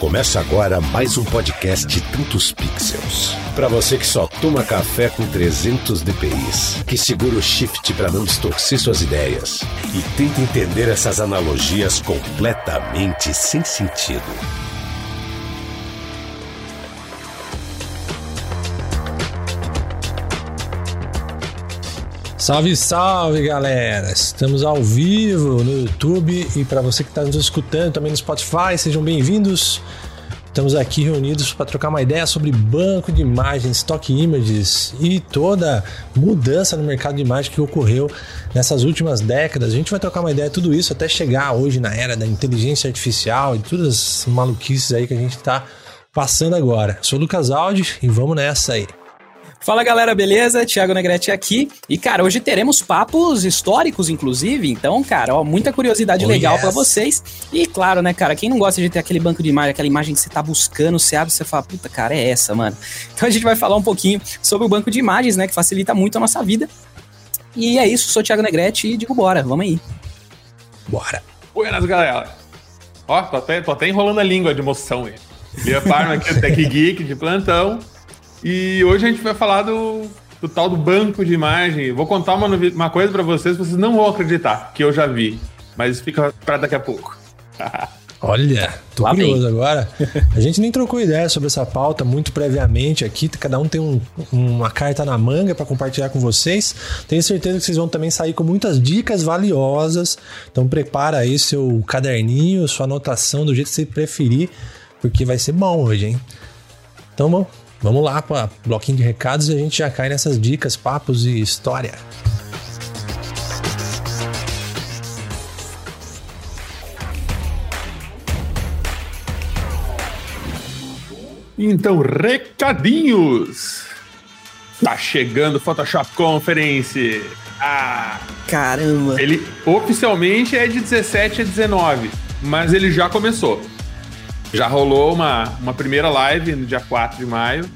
Começa agora mais um podcast Tantos Pixels. Para você que só toma café com 300 dpi, que segura o shift para não distorcer suas ideias e tenta entender essas analogias completamente sem sentido. Salve, salve galera! Estamos ao vivo no YouTube e para você que está nos escutando também no Spotify, sejam bem-vindos. Estamos aqui reunidos para trocar uma ideia sobre banco de imagens, stock images e toda mudança no mercado de imagem que ocorreu nessas últimas décadas. A gente vai trocar uma ideia de tudo isso até chegar hoje na era da inteligência artificial e todas as maluquices aí que a gente está passando agora. Sou o Lucas Aldi e vamos nessa aí. Fala galera, beleza? Thiago Negrete aqui. E cara, hoje teremos papos históricos, inclusive. Então, cara, ó, muita curiosidade oh, legal yes. para vocês. E claro, né, cara, quem não gosta de ter aquele banco de imagem, aquela imagem que você tá buscando, você abre e você fala, puta, cara, é essa, mano. Então a gente vai falar um pouquinho sobre o banco de imagens, né, que facilita muito a nossa vida. E é isso, sou o Thiago Negrete e digo bora, vamos aí. Bora. Buenas, galera. Ó, tô até, tô até enrolando a língua de emoção aí. Lia Parma aqui, Tech Geek de plantão. E hoje a gente vai falar do, do tal do banco de imagem. Vou contar uma, uma coisa para vocês, vocês não vão acreditar, que eu já vi. Mas fica para daqui a pouco. Olha, tô Lá curioso bem. agora. A gente nem trocou ideia sobre essa pauta muito previamente aqui. Cada um tem um, uma carta na manga para compartilhar com vocês. Tenho certeza que vocês vão também sair com muitas dicas valiosas. Então prepara aí seu caderninho, sua anotação do jeito que você preferir, porque vai ser bom hoje, hein? Então, bom, Vamos lá para bloquinho de recados e a gente já cai nessas dicas, papos e história. Então, recadinhos. Tá chegando o Photoshop Conference. Ah, caramba. Ele oficialmente é de 17 a 19, mas ele já começou. Já rolou uma, uma primeira live no dia 4 de maio,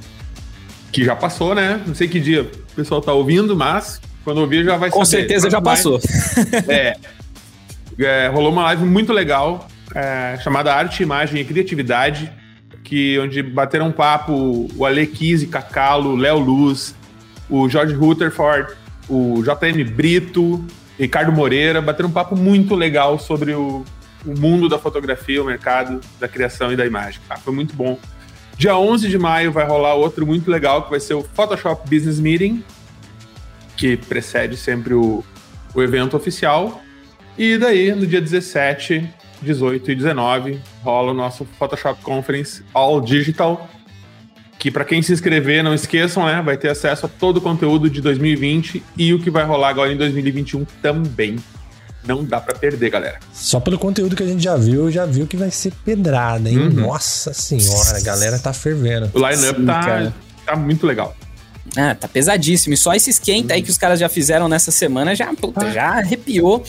que já passou, né? Não sei que dia o pessoal tá ouvindo, mas quando ouvir já vai Com saber. Com certeza já passou. é, é, rolou uma live muito legal, é, chamada Arte, Imagem e Criatividade, que onde bateram um papo o Ale Kise, Cacalo, Léo Luz, o Jorge Rutherford, o JM Brito, Ricardo Moreira, bateram um papo muito legal sobre o, o mundo da fotografia, o mercado da criação e da imagem. Tá? Foi muito bom. Dia 11 de maio vai rolar outro muito legal, que vai ser o Photoshop Business Meeting, que precede sempre o, o evento oficial. E daí, no dia 17, 18 e 19, rola o nosso Photoshop Conference All Digital, que para quem se inscrever, não esqueçam, né, vai ter acesso a todo o conteúdo de 2020 e o que vai rolar agora em 2021 também. Não dá para perder, galera. Só pelo conteúdo que a gente já viu, já viu que vai ser pedrada, hein? Uhum. Nossa senhora, a galera tá fervendo. O line-up tá, tá muito legal. Ah, tá pesadíssimo. E só esse esquenta aí que os caras já fizeram nessa semana já, puta, já arrepiou.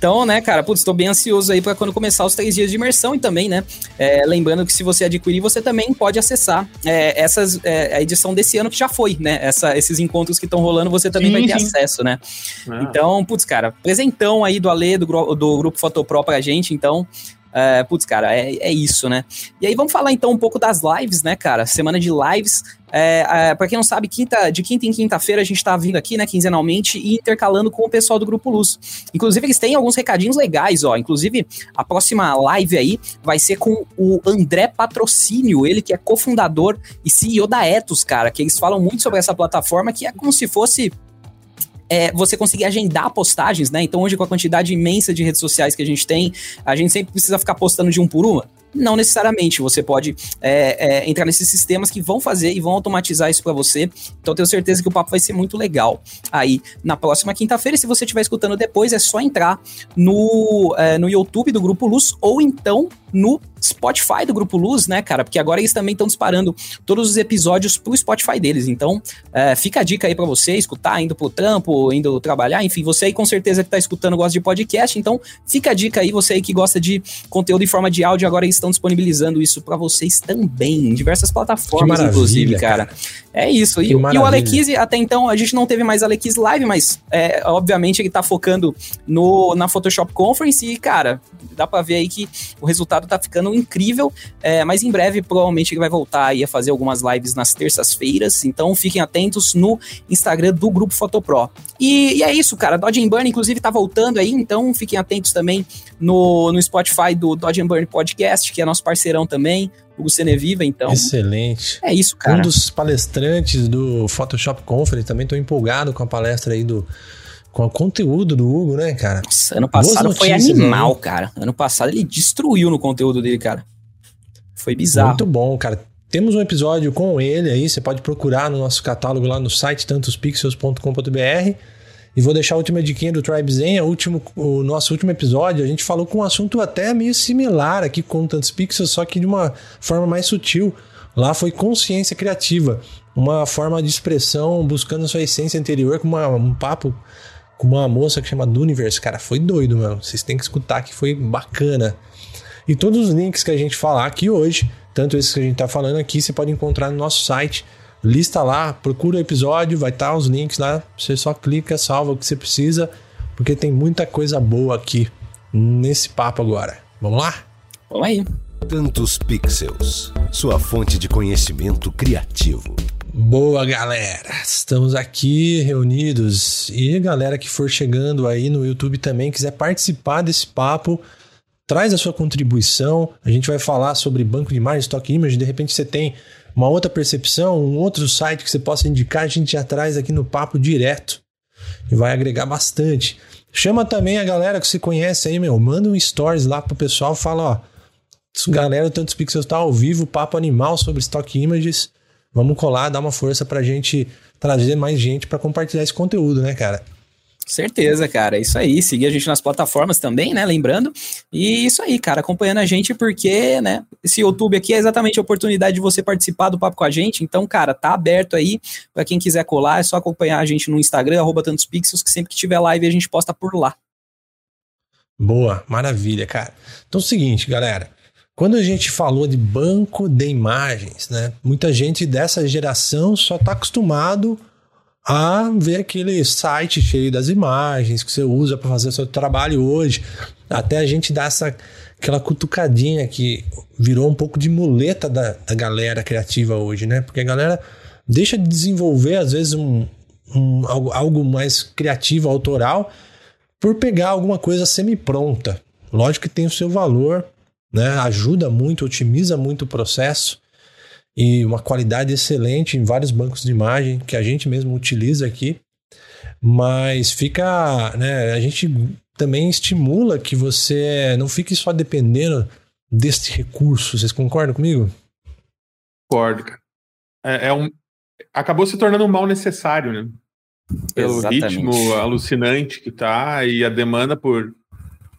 Então, né, cara, putz, tô bem ansioso aí para quando começar os três dias de imersão e também, né, é, lembrando que se você adquirir, você também pode acessar é, essas, é, a edição desse ano que já foi, né, essa, esses encontros que estão rolando, você também sim, vai ter sim. acesso, né. Ah. Então, putz, cara, presentão aí do Ale, do, do Grupo Fotopro pra gente, então, é, putz, cara, é, é isso, né? E aí vamos falar então um pouco das lives, né, cara? Semana de lives. É, é, para quem não sabe, quinta, de quinta em quinta-feira a gente tá vindo aqui, né, quinzenalmente, e intercalando com o pessoal do Grupo Luz. Inclusive, eles têm alguns recadinhos legais, ó. Inclusive, a próxima live aí vai ser com o André Patrocínio, ele que é cofundador e CEO da Etos, cara, que eles falam muito sobre essa plataforma que é como se fosse é, você conseguir agendar postagens, né? Então, hoje, com a quantidade imensa de redes sociais que a gente tem, a gente sempre precisa ficar postando de um por uma. Não necessariamente, você pode é, é, entrar nesses sistemas que vão fazer e vão automatizar isso para você. Então tenho certeza que o papo vai ser muito legal. Aí, na próxima quinta-feira, se você estiver escutando depois, é só entrar no, é, no YouTube do Grupo Luz ou então no Spotify do Grupo Luz, né, cara? Porque agora eles também estão disparando todos os episódios pro Spotify deles. Então, é, fica a dica aí para você escutar, indo pro trampo, indo trabalhar, enfim, você aí com certeza que tá escutando gosta de podcast, então fica a dica aí, você aí que gosta de conteúdo em forma de áudio, agora eles estão disponibilizando isso para vocês também, em diversas plataformas, inclusive, cara. cara. É isso. E, e, o Alequise, até então, a gente não teve mais Alequise Live, mas é, obviamente ele tá focando no, na Photoshop Conference e, cara, dá pra ver aí que o resultado tá ficando incrível, é, mas em breve provavelmente ele vai voltar aí a fazer algumas lives nas terças-feiras, então fiquem atentos no Instagram do Grupo Fotopro. E, e é isso, cara, Dodge Burn inclusive tá voltando aí, então fiquem atentos também no, no Spotify do Dodge Burn Podcast, que é nosso parceirão também, Hugo Ceneviva, então. Excelente. É isso, cara. Um dos palestrantes do Photoshop Conference, também tô empolgado com a palestra aí do com o conteúdo do Hugo, né, cara? Nossa, ano passado foi animal, né? cara. Ano passado ele destruiu no conteúdo dele, cara. Foi bizarro. Muito bom, cara. Temos um episódio com ele aí, você pode procurar no nosso catálogo lá no site tantospixels.com.br. E vou deixar a última diquinha do Tribe Zen, último, o nosso último episódio, a gente falou com um assunto até meio similar aqui com Tantos Pixels, só que de uma forma mais sutil. Lá foi consciência criativa, uma forma de expressão buscando sua essência interior com uma, um papo com uma moça que chama Duniverse. Cara, foi doido, mano. Vocês têm que escutar que foi bacana. E todos os links que a gente falar aqui hoje, tanto esses que a gente tá falando aqui, você pode encontrar no nosso site. Lista lá, procura o episódio, vai estar tá os links lá. Você só clica, salva o que você precisa, porque tem muita coisa boa aqui nesse papo agora. Vamos lá? Vamos aí. Tantos Pixels, sua fonte de conhecimento criativo. Boa, galera! Estamos aqui reunidos e galera que for chegando aí no YouTube também quiser participar desse papo, traz a sua contribuição. A gente vai falar sobre banco de imagem, stock image. De repente você tem uma outra percepção, um outro site que você possa indicar, a gente já traz aqui no papo direto e vai agregar bastante. Chama também a galera que você conhece aí, meu. Manda um stories lá pro pessoal, fala, ó. Galera, tantos pixels tá ao vivo, papo animal sobre stock images Vamos colar, dar uma força pra gente trazer mais gente para compartilhar esse conteúdo, né, cara? Certeza, cara. Isso aí. Seguir a gente nas plataformas também, né? Lembrando. E isso aí, cara. Acompanhando a gente, porque, né? Esse YouTube aqui é exatamente a oportunidade de você participar do papo com a gente. Então, cara, tá aberto aí. para quem quiser colar, é só acompanhar a gente no Instagram, arroba tantos pixels, que sempre que tiver live a gente posta por lá. Boa, maravilha, cara. Então é o seguinte, galera. Quando a gente falou de banco de imagens, né? Muita gente dessa geração só está acostumado a ver aquele site cheio das imagens que você usa para fazer o seu trabalho hoje. Até a gente dá essa aquela cutucadinha que virou um pouco de muleta da, da galera criativa hoje, né? Porque a galera deixa de desenvolver, às vezes, um, um algo, algo mais criativo, autoral, por pegar alguma coisa semi-pronta. Lógico que tem o seu valor, né? Ajuda muito, otimiza muito o processo e uma qualidade excelente em vários bancos de imagem que a gente mesmo utiliza aqui. Mas fica, né, a gente também estimula que você não fique só dependendo deste recurso. Vocês concordam comigo? Concordo, cara. É, é um, acabou se tornando um mal necessário, né? Pelo Exatamente. ritmo alucinante que tá e a demanda por,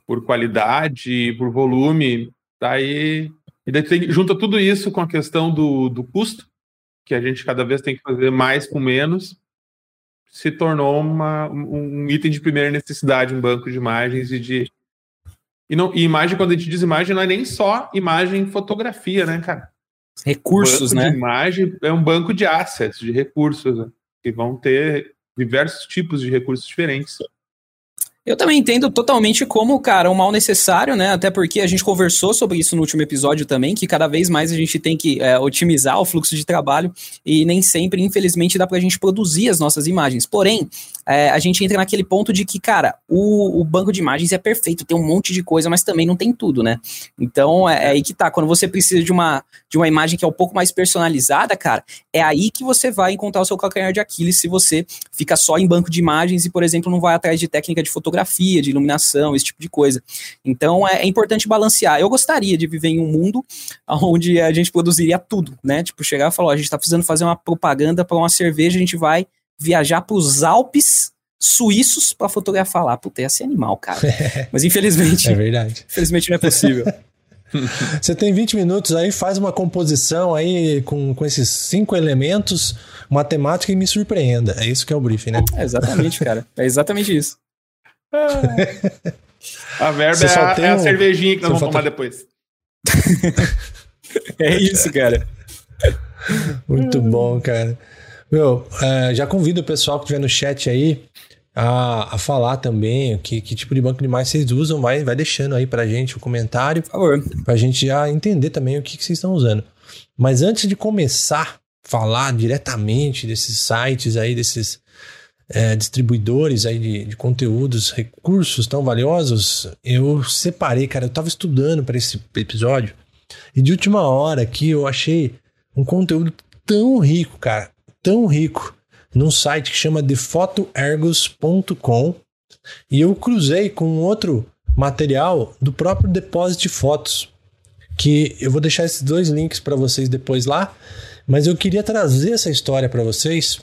por qualidade, por volume Daí, e daí tem, junta tudo isso com a questão do, do custo, que a gente cada vez tem que fazer mais com menos, se tornou uma, um item de primeira necessidade um banco de imagens e de. E, não, e imagem, quando a gente diz imagem, não é nem só imagem fotografia, né, cara? Recursos, né? imagem é um banco de assets, de recursos, né? que vão ter diversos tipos de recursos diferentes. Eu também entendo totalmente como, cara, um mal necessário, né? Até porque a gente conversou sobre isso no último episódio também, que cada vez mais a gente tem que é, otimizar o fluxo de trabalho e nem sempre, infelizmente, dá pra gente produzir as nossas imagens. Porém, é, a gente entra naquele ponto de que, cara, o, o, banco de imagens é perfeito, tem um monte de coisa, mas também não tem tudo, né? Então, é, é aí que tá. Quando você precisa de uma, de uma imagem que é um pouco mais personalizada, cara, é aí que você vai encontrar o seu calcanhar de Aquiles se você fica só em banco de imagens e, por exemplo, não vai atrás de técnica de fotografia fotografia, de iluminação, esse tipo de coisa. Então é, é, importante balancear. Eu gostaria de viver em um mundo onde a gente produziria tudo, né? Tipo, chegar e falar, ó, a gente está precisando fazer uma propaganda para uma cerveja, a gente vai viajar para os Alpes suíços para fotografar lá. Puta, ia ser animal, cara. Mas infelizmente. é verdade. Infelizmente não é possível. Você tem 20 minutos aí, faz uma composição aí com, com esses cinco elementos, matemática e me surpreenda. É isso que é o briefing, né? É exatamente, cara. É exatamente isso. A verba é a, é a, cervejinha que nós vamos tomar depois. é isso, cara. Muito bom, cara. Meu, uh, já convido o pessoal que estiver no chat aí a, a falar também que, que tipo de banco de imagens vocês usam, vai, vai deixando aí pra gente o comentário. Por favor. Pra gente já entender também o que, que vocês estão usando. Mas antes de começar a falar diretamente desses sites aí, desses é, distribuidores aí de, de, conteúdos, recursos tão valiosos, eu separei, cara, eu tava estudando para esse episódio e de última hora aqui eu achei um conteúdo tão rico, cara, tão rico, num site que chama defotoergos.com e eu cruzei com outro material do próprio Deposit de Fotos, que eu vou deixar esses dois links para vocês depois lá, mas eu queria trazer essa história para vocês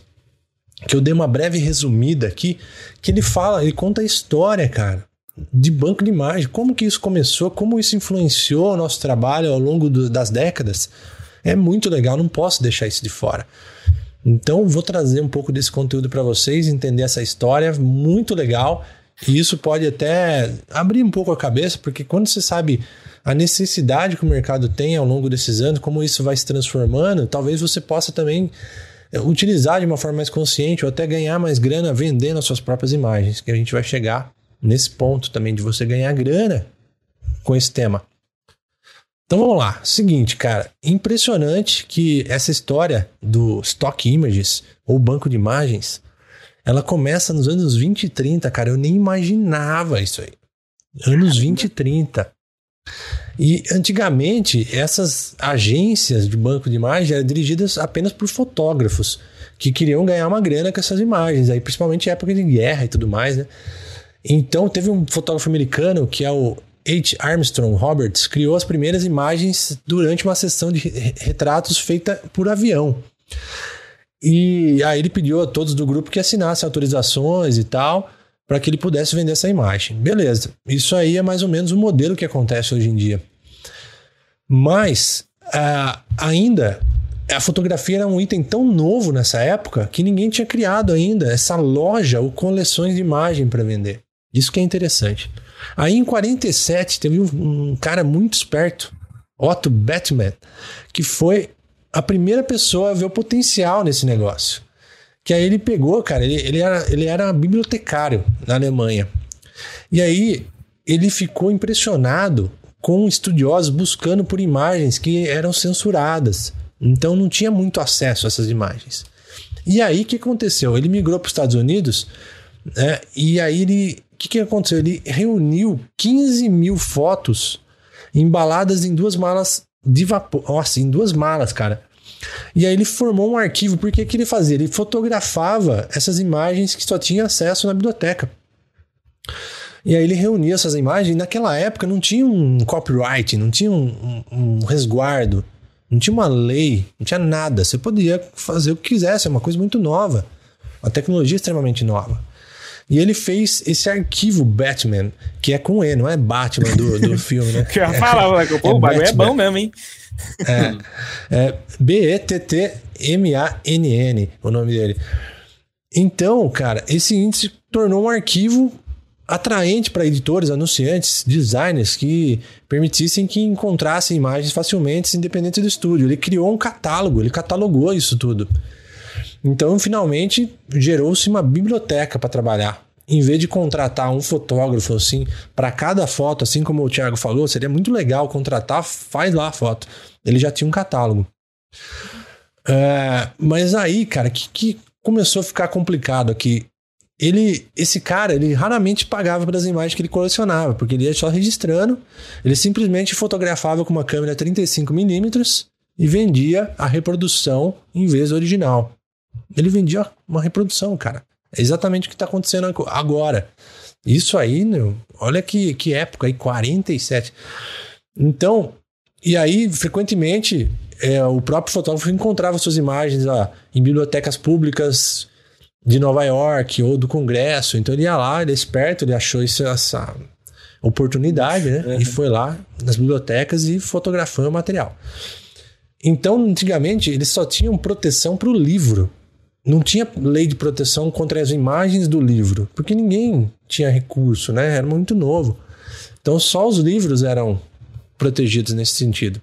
que eu dei uma breve resumida aqui, que ele fala, ele conta a história, cara, de banco de imagem, como que isso começou, como isso influenciou o nosso trabalho ao longo do, das décadas. É muito legal, não posso deixar isso de fora. Então, vou trazer um pouco desse conteúdo para vocês, entender essa história, muito legal. E isso pode até abrir um pouco a cabeça, porque quando você sabe a necessidade que o mercado tem ao longo desses anos, como isso vai se transformando, talvez você possa também utilizar de uma forma mais consciente ou até ganhar mais grana vendendo as suas próprias imagens, que a gente vai chegar nesse ponto também de você ganhar grana com esse tema. Então vamos lá. Seguinte, cara, impressionante que essa história do Stock Images ou banco de imagens, ela começa nos anos 20 e 30, cara. Eu nem imaginava isso aí. Anos 20 e 30. E antigamente, essas agências de banco de imagem eram dirigidas apenas por fotógrafos que queriam ganhar uma grana com essas imagens, aí principalmente em época de guerra e tudo mais, né? Então, teve um fotógrafo americano que é o H. Armstrong Roberts, criou as primeiras imagens durante uma sessão de retratos feita por avião. E aí ele pediu a todos do grupo que assinassem autorizações e tal para que ele pudesse vender essa imagem. Beleza, isso aí é mais ou menos o modelo que acontece hoje em dia. Mas uh, ainda a fotografia era um item tão novo nessa época que ninguém tinha criado ainda essa loja ou coleções de imagem para vender. Isso que é interessante. Aí em 47 teve um, um cara muito esperto, Otto Batman, que foi a primeira pessoa a ver o potencial nesse negócio. Que aí ele pegou, cara, ele, ele, era, ele era bibliotecário na Alemanha. E aí ele ficou impressionado com estudiosos buscando por imagens que eram censuradas. Então não tinha muito acesso a essas imagens. E aí o que aconteceu? Ele migrou para os Estados Unidos né, e aí ele. O que, que aconteceu? Ele reuniu 15 mil fotos embaladas em duas malas de vapor. Nossa, em duas malas, cara. E aí ele formou um arquivo, porque que ele fazia? Ele fotografava essas imagens que só tinha acesso na biblioteca. E aí ele reunia essas imagens, e naquela época não tinha um copyright, não tinha um, um, um resguardo, não tinha uma lei, não tinha nada. Você podia fazer o que quisesse, é uma coisa muito nova. Uma tecnologia extremamente nova. E ele fez esse arquivo Batman, que é com E, não é Batman do, do filme, né? Que eu falava, né? o bagulho é bom mesmo, hein? É, é B-E-T-T-M-A-N-N, o nome dele. Então, cara, esse índice tornou um arquivo atraente para editores, anunciantes, designers que permitissem que encontrassem imagens facilmente, independente do estúdio. Ele criou um catálogo, ele catalogou isso tudo. Então, finalmente, gerou-se uma biblioteca para trabalhar. Em vez de contratar um fotógrafo assim para cada foto, assim como o Thiago falou, seria muito legal contratar, faz lá a foto. Ele já tinha um catálogo. É, mas aí, cara, que, que começou a ficar complicado aqui. Ele, esse cara, ele raramente pagava pelas imagens que ele colecionava, porque ele ia só registrando. Ele simplesmente fotografava com uma câmera 35mm e vendia a reprodução em vez do original. Ele vendia uma reprodução, cara. É exatamente o que está acontecendo agora. Isso aí, meu, olha que, que época aí, 47. Então, e aí, frequentemente, é, o próprio fotógrafo encontrava suas imagens ó, em bibliotecas públicas de Nova York ou do Congresso. Então ele ia lá, ele é esperto, ele achou isso, essa oportunidade, né? Uhum. E foi lá nas bibliotecas e fotografou o material. Então, antigamente, eles só tinham proteção para o livro. Não tinha lei de proteção contra as imagens do livro, porque ninguém tinha recurso, né? Era muito novo. Então, só os livros eram protegidos nesse sentido.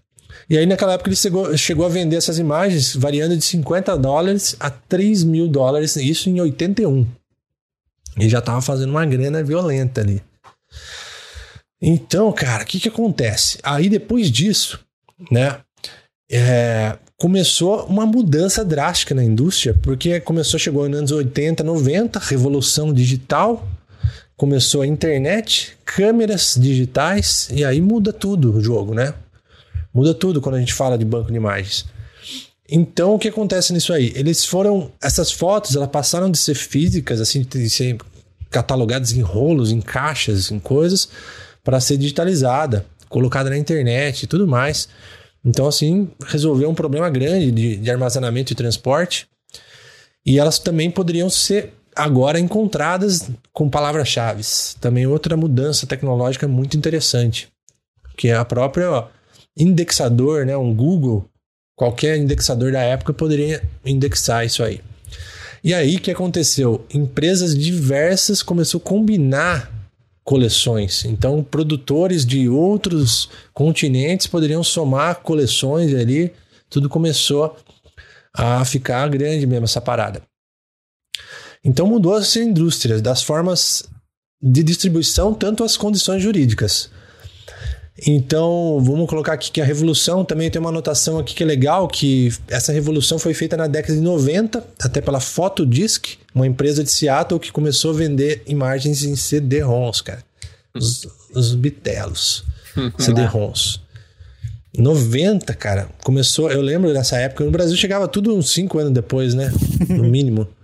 E aí, naquela época, ele chegou, chegou a vender essas imagens variando de 50 dólares a 3 mil dólares, isso em 81. E já tava fazendo uma grana violenta ali. Então, cara, o que que acontece? Aí depois disso, né, é, começou uma mudança drástica na indústria, porque começou, chegou nos anos 80, 90, revolução digital, começou a internet, câmeras digitais, e aí muda tudo o jogo, né? Muda tudo quando a gente fala de banco de imagens. Então, o que acontece nisso aí? Eles foram. Essas fotos, elas passaram de ser físicas, assim, de ser catalogadas em rolos, em caixas, em coisas, para ser digitalizada, colocada na internet e tudo mais. Então, assim, resolveu um problema grande de, de armazenamento e transporte. E elas também poderiam ser agora encontradas com palavras-chave. Também outra mudança tecnológica muito interessante, que é a própria ó, indexador, né, um Google, qualquer indexador da época poderia indexar isso aí. E aí o que aconteceu? Empresas diversas começaram a combinar coleções. Então, produtores de outros continentes poderiam somar coleções ali. Tudo começou a ficar grande mesmo essa parada. Então mudou as indústrias, das formas de distribuição, tanto as condições jurídicas. Então, vamos colocar aqui que a revolução também tem uma anotação aqui que é legal, que essa revolução foi feita na década de 90, até pela Photodisk, uma empresa de Seattle que começou a vender imagens em CD-ROMs, cara. Os, os bitelos. CD-ROMs. 90, cara, começou, eu lembro dessa época, no Brasil chegava tudo uns 5 anos depois, né? No mínimo.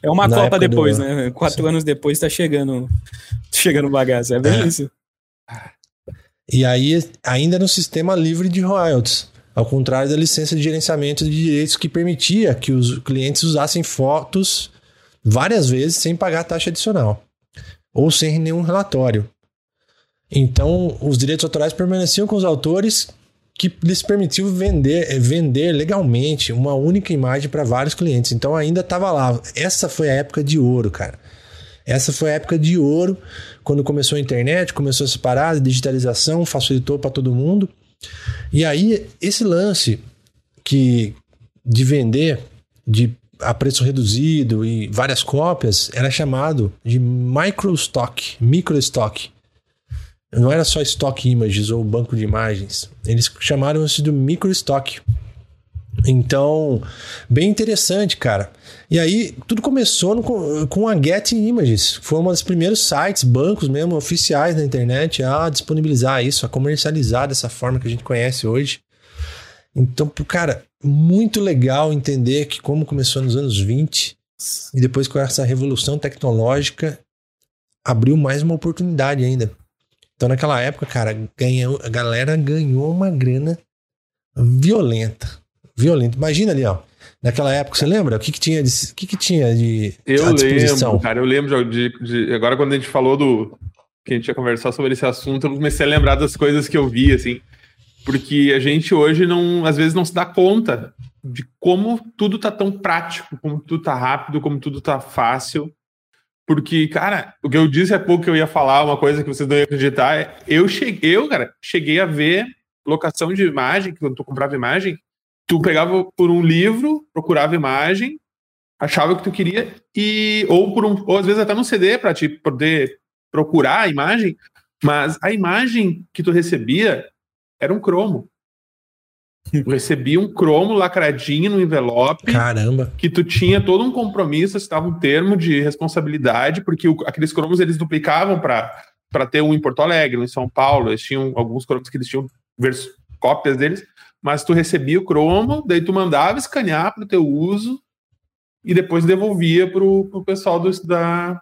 É uma Na Copa depois, do... né? Quatro Sim. anos depois tá chegando, chegando bagaço. É bem é. isso. E aí, ainda no sistema livre de royalties, ao contrário da licença de gerenciamento de direitos que permitia que os clientes usassem fotos várias vezes sem pagar taxa adicional ou sem nenhum relatório. Então, os direitos autorais permaneciam com os autores que lhes permitiu vender, eh, vender legalmente uma única imagem para vários clientes. Então ainda estava lá. Essa foi a época de ouro, cara. Essa foi a época de ouro quando começou a internet, começou essa parada, digitalização facilitou para todo mundo. E aí esse lance que de vender de a preço reduzido e várias cópias era chamado de microstock, microstock. Não era só Stock Images ou banco de imagens. Eles chamaram isso de microstock. Então, bem interessante, cara. E aí, tudo começou no, com a Get Images. Foi um dos primeiros sites, bancos mesmo, oficiais na internet a disponibilizar isso, a comercializar dessa forma que a gente conhece hoje. Então, cara, muito legal entender que como começou nos anos 20 e depois com essa revolução tecnológica abriu mais uma oportunidade ainda. Então, naquela época, cara, ganhou, a galera ganhou uma grana violenta. Violenta. Imagina ali, ó. Naquela época, você lembra? O que, que tinha de. O que, que tinha de. Eu lembro, cara. Eu lembro de, de, Agora, quando a gente falou do. Que a gente ia conversar sobre esse assunto, eu comecei a lembrar das coisas que eu vi, assim. Porque a gente hoje não, às vezes não se dá conta de como tudo tá tão prático, como tudo tá rápido, como tudo tá fácil. Porque, cara, o que eu disse há pouco que eu ia falar, uma coisa que vocês não iam acreditar, é, eu cheguei, eu, cara, cheguei a ver locação de imagem, quando tu comprava imagem, tu pegava por um livro, procurava imagem, achava o que tu queria, e ou por um, ou às vezes até no CD para te poder procurar a imagem, mas a imagem que tu recebia era um cromo. Eu recebi um cromo lacradinho no envelope. Caramba. Que tu tinha todo um compromisso, estava um termo de responsabilidade, porque o, aqueles cromos eles duplicavam para ter um em Porto Alegre, um em São Paulo. Eles tinham alguns cromos que eles tinham cópias deles, mas tu recebia o cromo, daí tu mandava escanear para o teu uso e depois devolvia para o pessoal do, da,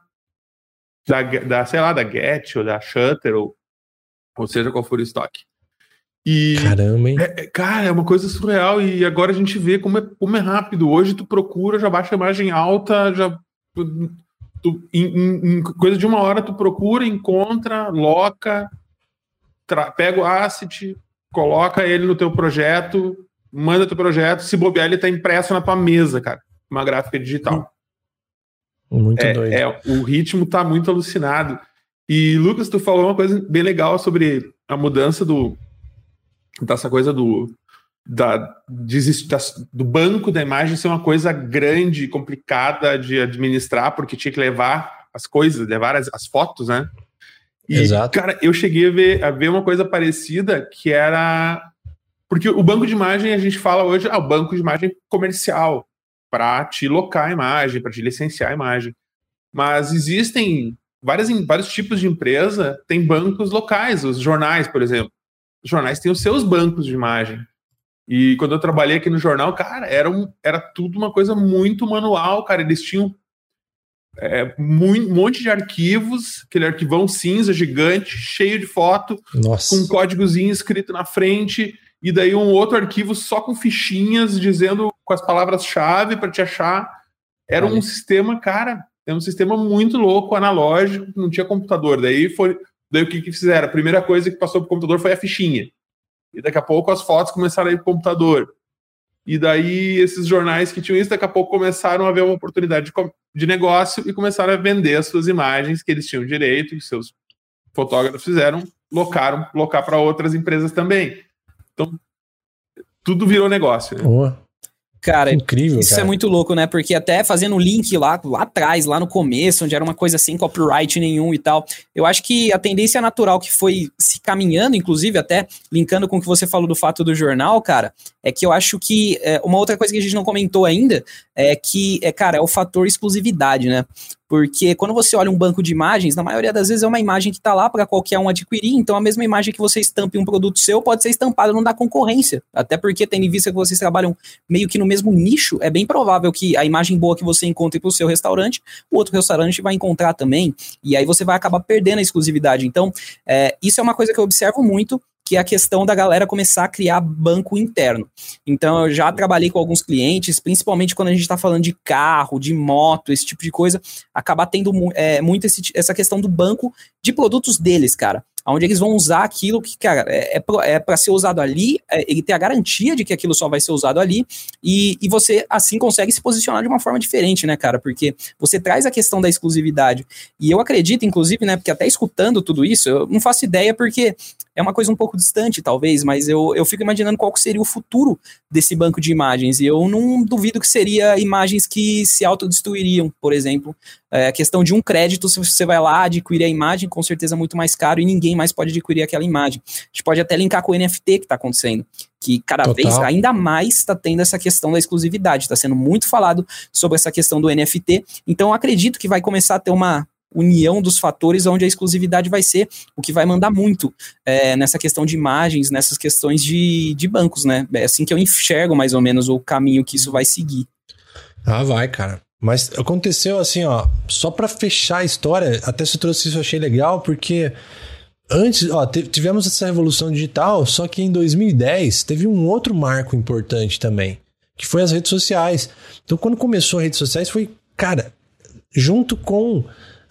da, da, sei lá, da Get ou da Shutter, ou, ou seja qual for o estoque. E, Caramba, hein? É, é, cara, é uma coisa surreal. E agora a gente vê como é, como é rápido. Hoje tu procura, já baixa a imagem alta, já. Tu, em, em, em, coisa de uma hora tu procura, encontra, loca, pega o asset, coloca ele no teu projeto, manda teu projeto, se bobear, ele tá impresso na tua mesa, cara. Uma gráfica digital. Muito é, doido. É, o ritmo tá muito alucinado. E, Lucas, tu falou uma coisa bem legal sobre a mudança do, dessa coisa do, da, da, do banco da imagem ser uma coisa grande, complicada de administrar, porque tinha que levar as coisas, levar as, as fotos, né? E, Exato. cara, eu cheguei a ver, a ver uma coisa parecida que era. Porque o banco de imagem, a gente fala hoje, ah, o banco de imagem comercial, para te locar a imagem, para te licenciar a imagem. Mas existem várias, vários tipos de empresa, tem bancos locais, os jornais, por exemplo. Os jornais têm os seus bancos de imagem. E quando eu trabalhei aqui no jornal, cara, era, um, era tudo uma coisa muito manual, cara. Eles tinham é, muito, um monte de arquivos, aquele arquivão cinza gigante, cheio de foto, Nossa. com um códigozinho escrito na frente, e daí um outro arquivo só com fichinhas dizendo com as palavras-chave para te achar. Era um sistema, cara, é um sistema muito louco, analógico, não tinha computador. Daí foi, daí o que, que fizeram? A primeira coisa que passou pro computador foi a fichinha. E daqui a pouco as fotos começaram a ir pro computador. E daí esses jornais que tinham isso, daqui a pouco começaram a ver uma oportunidade de, de negócio e começaram a vender as suas imagens que eles tinham direito, que seus fotógrafos fizeram, locaram, locar para outras empresas também. Então, tudo virou negócio. Né? Boa. Cara, incrível. Isso cara. é muito louco, né? Porque até fazendo um link lá, lá atrás, lá no começo, onde era uma coisa sem copyright nenhum e tal, eu acho que a tendência natural que foi se caminhando, inclusive, até linkando com o que você falou do fato do jornal, cara, é que eu acho que é, uma outra coisa que a gente não comentou ainda é que, é, cara, é o fator exclusividade, né? Porque quando você olha um banco de imagens, na maioria das vezes é uma imagem que está lá para qualquer um adquirir, então a mesma imagem que você estampa em um produto seu pode ser estampada no da concorrência. Até porque, tendo em vista que vocês trabalham meio que no mesmo nicho, é bem provável que a imagem boa que você encontre para o seu restaurante, o outro restaurante vai encontrar também, e aí você vai acabar perdendo a exclusividade. Então, é, isso é uma coisa que eu observo muito, que é a questão da galera começar a criar banco interno. Então, eu já trabalhei com alguns clientes, principalmente quando a gente está falando de carro, de moto, esse tipo de coisa, acabar tendo é, muito esse, essa questão do banco de produtos deles, cara onde eles vão usar aquilo que, cara, é, é para ser usado ali, é, ele tem a garantia de que aquilo só vai ser usado ali, e, e você, assim, consegue se posicionar de uma forma diferente, né, cara? Porque você traz a questão da exclusividade. E eu acredito, inclusive, né, porque até escutando tudo isso, eu não faço ideia porque é uma coisa um pouco distante, talvez, mas eu, eu fico imaginando qual seria o futuro desse banco de imagens, e eu não duvido que seria imagens que se autodestruiriam, por exemplo. É, a questão de um crédito, se você vai lá adquirir a imagem, com certeza é muito mais caro e ninguém mais pode adquirir aquela imagem. A gente pode até linkar com o NFT que está acontecendo, que cada Total. vez ainda mais está tendo essa questão da exclusividade, está sendo muito falado sobre essa questão do NFT. Então, acredito que vai começar a ter uma união dos fatores onde a exclusividade vai ser o que vai mandar muito é, nessa questão de imagens, nessas questões de, de bancos, né? É assim que eu enxergo mais ou menos o caminho que isso vai seguir. Ah, vai, cara. Mas aconteceu assim, ó, só para fechar a história, até se eu trouxe isso eu achei legal, porque antes, ó, tivemos essa revolução digital, só que em 2010 teve um outro marco importante também, que foi as redes sociais. Então, quando começou as redes sociais, foi, cara, junto com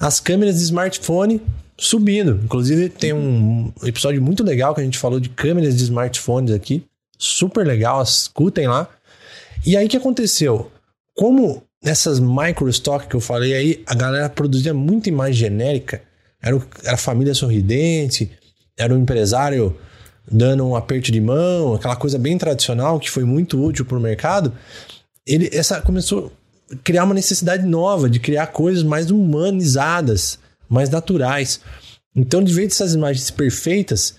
as câmeras de smartphone subindo. Inclusive, tem um episódio muito legal que a gente falou de câmeras de smartphones aqui. Super legal, escutem lá. E aí o que aconteceu? Como nessas micro stock que eu falei aí, a galera produzia muita imagem genérica. Era, o, era a família sorridente, era o empresário dando um aperto de mão, aquela coisa bem tradicional que foi muito útil para o mercado. Ele essa começou criar uma necessidade nova de criar coisas mais humanizadas, mais naturais. Então, de vez dessas imagens perfeitas,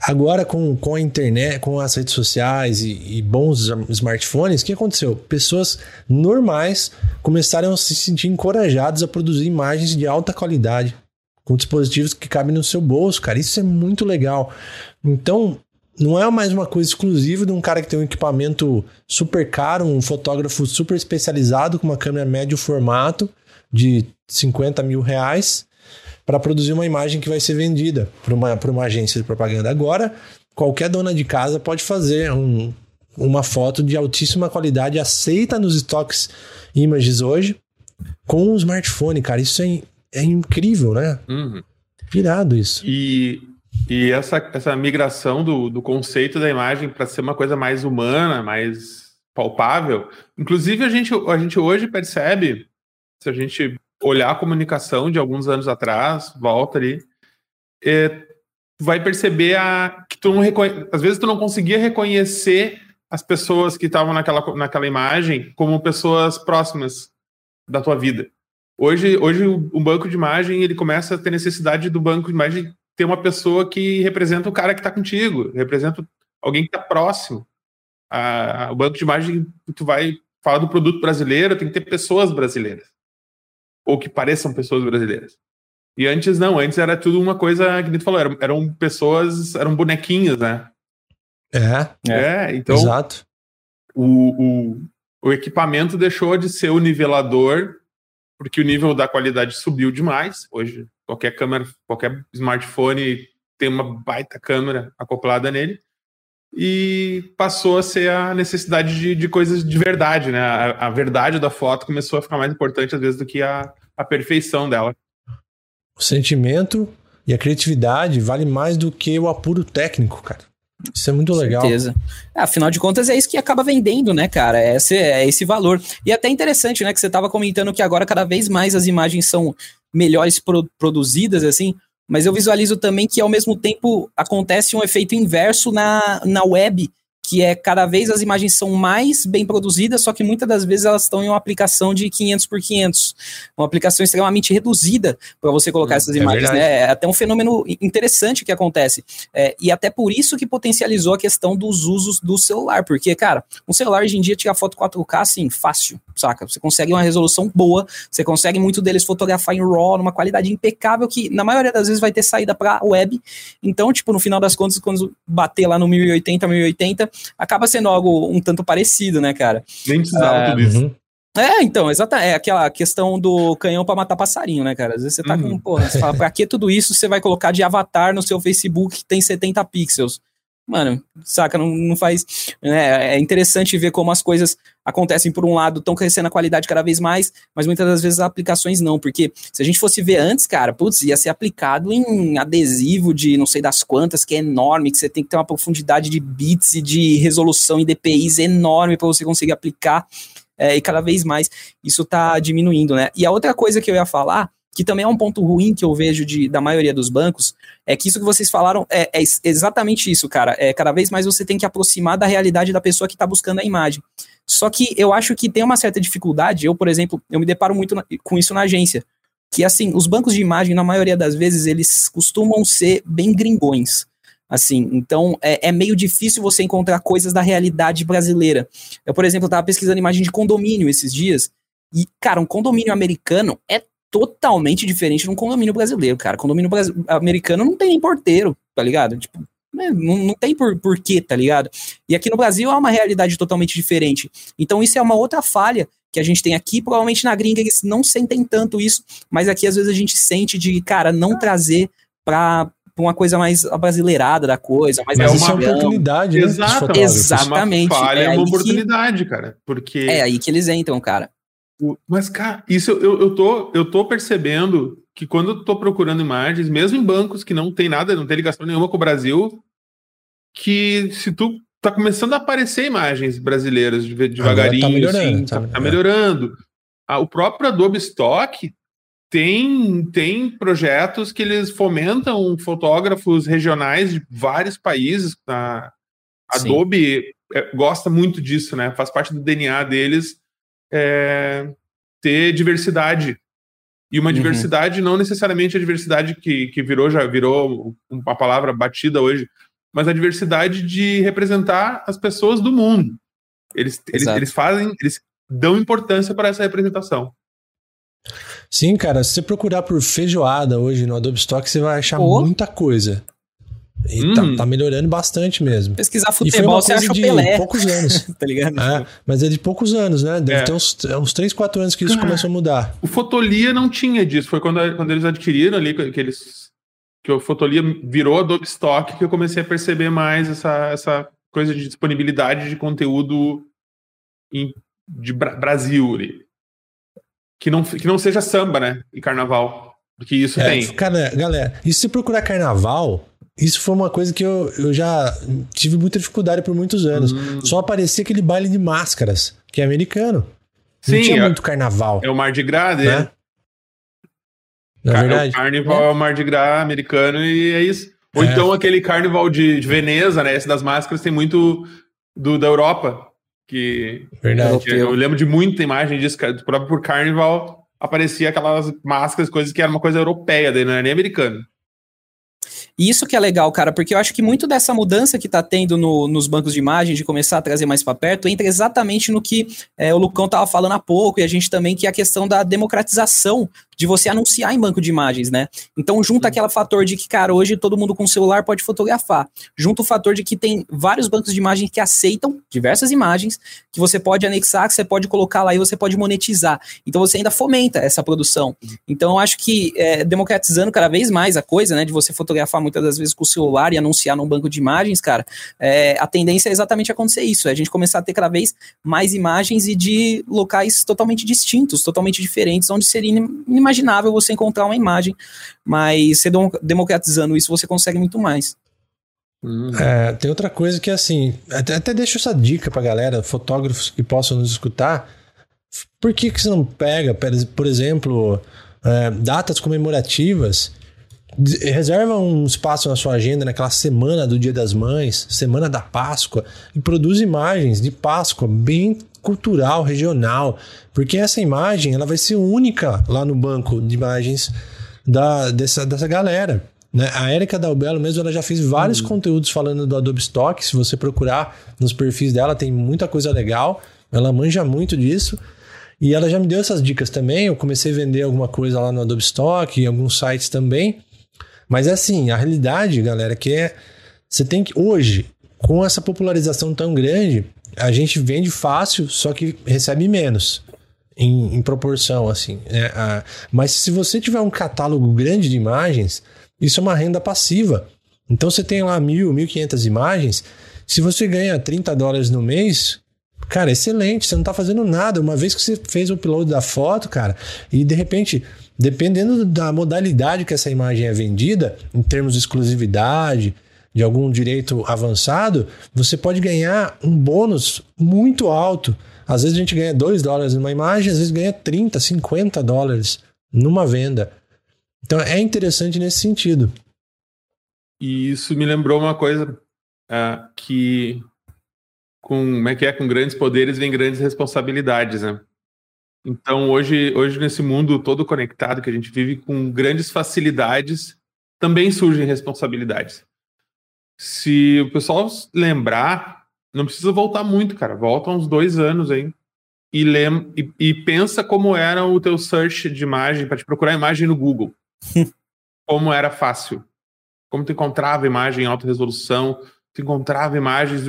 Agora, com, com a internet, com as redes sociais e, e, bons smartphones, o que aconteceu? Pessoas normais começaram a se sentir encorajadas a produzir imagens de alta qualidade com dispositivos que cabem no seu bolso, cara. Isso é muito legal. Então, não é mais uma coisa exclusiva de um cara que tem um equipamento super caro, um fotógrafo super especializado com uma câmera médio formato de 50 mil reais para produzir uma imagem que vai ser vendida para uma, uma agência de propaganda. Agora, qualquer dona de casa pode fazer um, uma foto de altíssima qualidade aceita nos estoques images hoje com um smartphone, cara. Isso é, é incrível, né? Uhum. Virado isso. E, e essa, essa migração do, do conceito da imagem para ser uma coisa mais humana, mais palpável. Inclusive, a gente, a gente hoje percebe, se a gente olhar a comunicação de alguns anos atrás, volta ali, é, vai perceber a, que tu não reconhe... às vezes tu não conseguia reconhecer as pessoas que estavam naquela, naquela imagem como pessoas próximas da tua vida. Hoje, hoje o banco de imagem ele começa a ter necessidade do banco de imagem ter uma pessoa que representa o cara que está contigo, representa alguém que está próximo. A, o banco de imagem, tu vai falar do produto brasileiro, tem que ter pessoas brasileiras. Ou que pareçam pessoas brasileiras. E antes não, antes era tudo uma coisa que tu falou, eram, eram pessoas, eram bonequinhos, né? É, É, então exato. o, o, o equipamento deixou de ser o nivelador, porque o nível da qualidade subiu demais. Hoje, qualquer câmera, qualquer smartphone tem uma baita câmera acoplada nele. E passou a ser a necessidade de, de coisas de verdade, né? A, a verdade da foto começou a ficar mais importante, às vezes, do que a, a perfeição dela. O sentimento e a criatividade vale mais do que o apuro técnico, cara. Isso é muito legal. certeza. É, afinal de contas, é isso que acaba vendendo, né, cara? É esse, é esse valor. E até interessante, né, que você tava comentando que agora cada vez mais as imagens são melhores pro- produzidas, assim. Mas eu visualizo também que ao mesmo tempo acontece um efeito inverso na, na web, que é cada vez as imagens são mais bem produzidas, só que muitas das vezes elas estão em uma aplicação de 500 por 500, uma aplicação extremamente reduzida para você colocar Hum, essas é imagens, verdade. né? É até um fenômeno interessante que acontece. É, e até por isso que potencializou a questão dos usos do celular, porque, cara, um celular hoje em dia tira foto 4K assim, fácil, saca? Você consegue uma resolução boa, você consegue muito deles fotografar em RAW, numa qualidade impecável, que na maioria das vezes vai ter saída pra web. Então, tipo, no final das contas, quando bater lá no 1080, 1080, acaba sendo algo um tanto parecido, né, cara? Nem precisava É, tudo isso. Uhum. É, então, exata, é aquela questão do canhão pra matar passarinho, né, cara? Às vezes você tá com, Uhum. porra, você fala, pra que tudo isso você vai colocar de avatar no seu Facebook que tem 70 pixels? Mano, saca, não, não faz. né, é interessante ver como as coisas acontecem por um lado, estão crescendo a qualidade cada vez mais, mas muitas das vezes as aplicações não, porque se a gente fosse ver antes, cara, putz, ia ser aplicado em adesivo de não sei das quantas, que é enorme, que você tem que ter uma profundidade de bits e de resolução em DPIs enorme para você conseguir aplicar é, e cada vez mais isso está diminuindo, né? E a outra coisa que eu ia falar, que também é um ponto ruim que eu vejo de, da maioria dos bancos, é que isso que vocês falaram é, é ex- exatamente isso, cara. É, cada vez mais você tem que aproximar da realidade da pessoa que está buscando a imagem. Só que eu acho que tem uma certa dificuldade. Eu, por exemplo, eu me deparo muito na- com isso na agência. Que assim, os bancos de imagem, na maioria das vezes, eles costumam ser bem gringões. Assim, então é, é meio difícil você encontrar coisas da realidade brasileira. Eu, por exemplo, estava pesquisando imagem de condomínio esses dias. E, cara, um condomínio americano é totalmente diferente de um condomínio brasileiro, cara. Condomínio americano não tem nem porteiro, tá ligado? Tipo, né, não, não tem por, porquê, tá ligado? E aqui no Brasil é uma realidade totalmente diferente. Então isso é uma outra falha que a gente tem aqui. Provavelmente na gringa eles não sentem tanto isso, mas aqui às vezes a gente sente de, cara, não trazer pra, uma coisa mais abrasileirada da coisa, mais Mas É isso é uma uma- oportunidade, né? Exato. Exatamente, Uma falha é é uma que- oportunidade, cara. Porque. É aí que eles entram, cara. Mas, cara, isso eu, eu, tô, eu tô percebendo que quando eu tô procurando imagens, mesmo em bancos que não tem nada, não tem ligação nenhuma com o Brasil, que se tu tá começando a aparecer imagens brasileiras de- devagarinho, tá melhorando, assim, tá- tá, tá melhorando. Ah, o próprio Adobe Stock tem, tem projetos que eles fomentam fotógrafos regionais de vários países. A Sim. Adobe é, gosta muito disso, né? Faz parte do DNA deles é, ter diversidade. E uma Uhum. diversidade, não necessariamente a diversidade que, que virou, já virou uma palavra batida hoje, mas a diversidade de representar as pessoas do mundo. Eles, eles, eles fazem, eles dão importância para essa representação. Sim, cara, se você procurar por feijoada hoje no Adobe Stock, você vai achar Pô. muita coisa. E tá, Uhum. tá melhorando bastante mesmo. Pesquisar E foi futebol, uma você coisa acha o Pelé, poucos anos. tá ligado? É, mas é de poucos anos, né? Deve É. ter uns, uns 3, 4 anos que isso Cara. começou a mudar. O Fotolia não tinha disso. Foi quando, quando eles adquiriram ali, que eles. Que o Fotolia virou Adobe Stock que eu comecei a perceber mais essa, essa coisa de disponibilidade de conteúdo em, de Bra- Brasil ali. Que não, que não seja samba, né? E carnaval. Porque isso É, tem. cara, galera, e se você procurar carnaval, isso foi uma coisa que eu, eu já tive muita dificuldade por muitos anos. Hum. Só aparecia aquele baile de máscaras, que é americano. Não Sim, tinha é- muito carnaval, É o Mardi Gras dele. né? Na Car- verdade. O carnaval é o Mardi Gras americano e é isso. Ou É. então aquele carnaval de, de Veneza, né? Esse das máscaras tem muito do, da Europa. Que Verdade. Europeu. eu lembro de muita imagem disso, próprio por carnaval. aparecia aquelas máscaras, coisas que era uma coisa europeia, daí não era nem americano. E isso que é legal, cara, porque eu acho que muito dessa mudança que tá tendo no, nos bancos de imagem, de começar a trazer mais para perto, entra exatamente no que é, o Lucão tava falando há pouco, e a gente também, que é a questão da democratização de você anunciar em banco de imagens, né? Então, junta aquele fator de que, cara, hoje todo mundo com celular pode fotografar. Junta o fator de que tem vários bancos de imagens que aceitam diversas imagens, que você pode anexar, que você pode colocar lá e você pode monetizar. Então, você ainda fomenta essa produção. Então, eu acho que é, democratizando cada vez mais a coisa, né, de você fotografar muitas das vezes com o celular e anunciar num banco de imagens, cara, é, a tendência é exatamente acontecer isso, é a gente começar a ter cada vez mais imagens e de locais totalmente distintos, totalmente diferentes, onde seria inimaginável você encontrar uma imagem, mas você democratizando isso, você consegue muito mais. Hum. É, tem outra coisa que assim, até, até deixo essa dica pra galera, fotógrafos que possam nos escutar. Por que, que você não pega, por exemplo, é, datas comemorativas? Reserva um espaço na sua agenda naquela semana do Dia das Mães, semana da Páscoa, e produz imagens de Páscoa bem cultural, regional, porque essa imagem ela vai ser única lá no banco de imagens da, dessa, dessa galera. Né? A Erika Dalbello mesmo ela já fez vários uhum. conteúdos falando do Adobe Stock. Se você procurar nos perfis dela, tem muita coisa legal. Ela manja muito disso. E ela já me deu essas dicas também. Eu comecei a vender alguma coisa lá no Adobe Stock, em alguns sites também. Mas é assim, a realidade, galera, que é. Você tem que. Hoje, com essa popularização tão grande, a gente vende fácil, só que recebe menos. Em, em proporção, assim. Né? Mas se você tiver um catálogo grande de imagens, isso é uma renda passiva. Então você tem lá mil, mil quinhentas imagens. Se você ganha 30 dólares no mês, cara, excelente. Você não está fazendo nada. Uma vez que você fez o upload da foto, cara, e de repente, dependendo da modalidade que essa imagem é vendida, em termos de exclusividade, de algum direito avançado, você pode ganhar um bônus muito alto. Às vezes a gente ganha 2 dólares numa imagem, às vezes ganha 30, 50 dólares numa venda. Então é interessante nesse sentido. E isso me lembrou uma coisa uh, que com como é que é com grandes poderes vem grandes responsabilidades, né? Então hoje hoje nesse mundo todo conectado que a gente vive com grandes facilidades também surgem responsabilidades se o pessoal lembrar, não precisa voltar muito, cara. Volta uns dois anos aí. E, lem e, e pensa como era o teu search de imagem, para te procurar imagem no Google. como era fácil. Como tu encontrava imagem em alta resolução, tu encontrava imagens,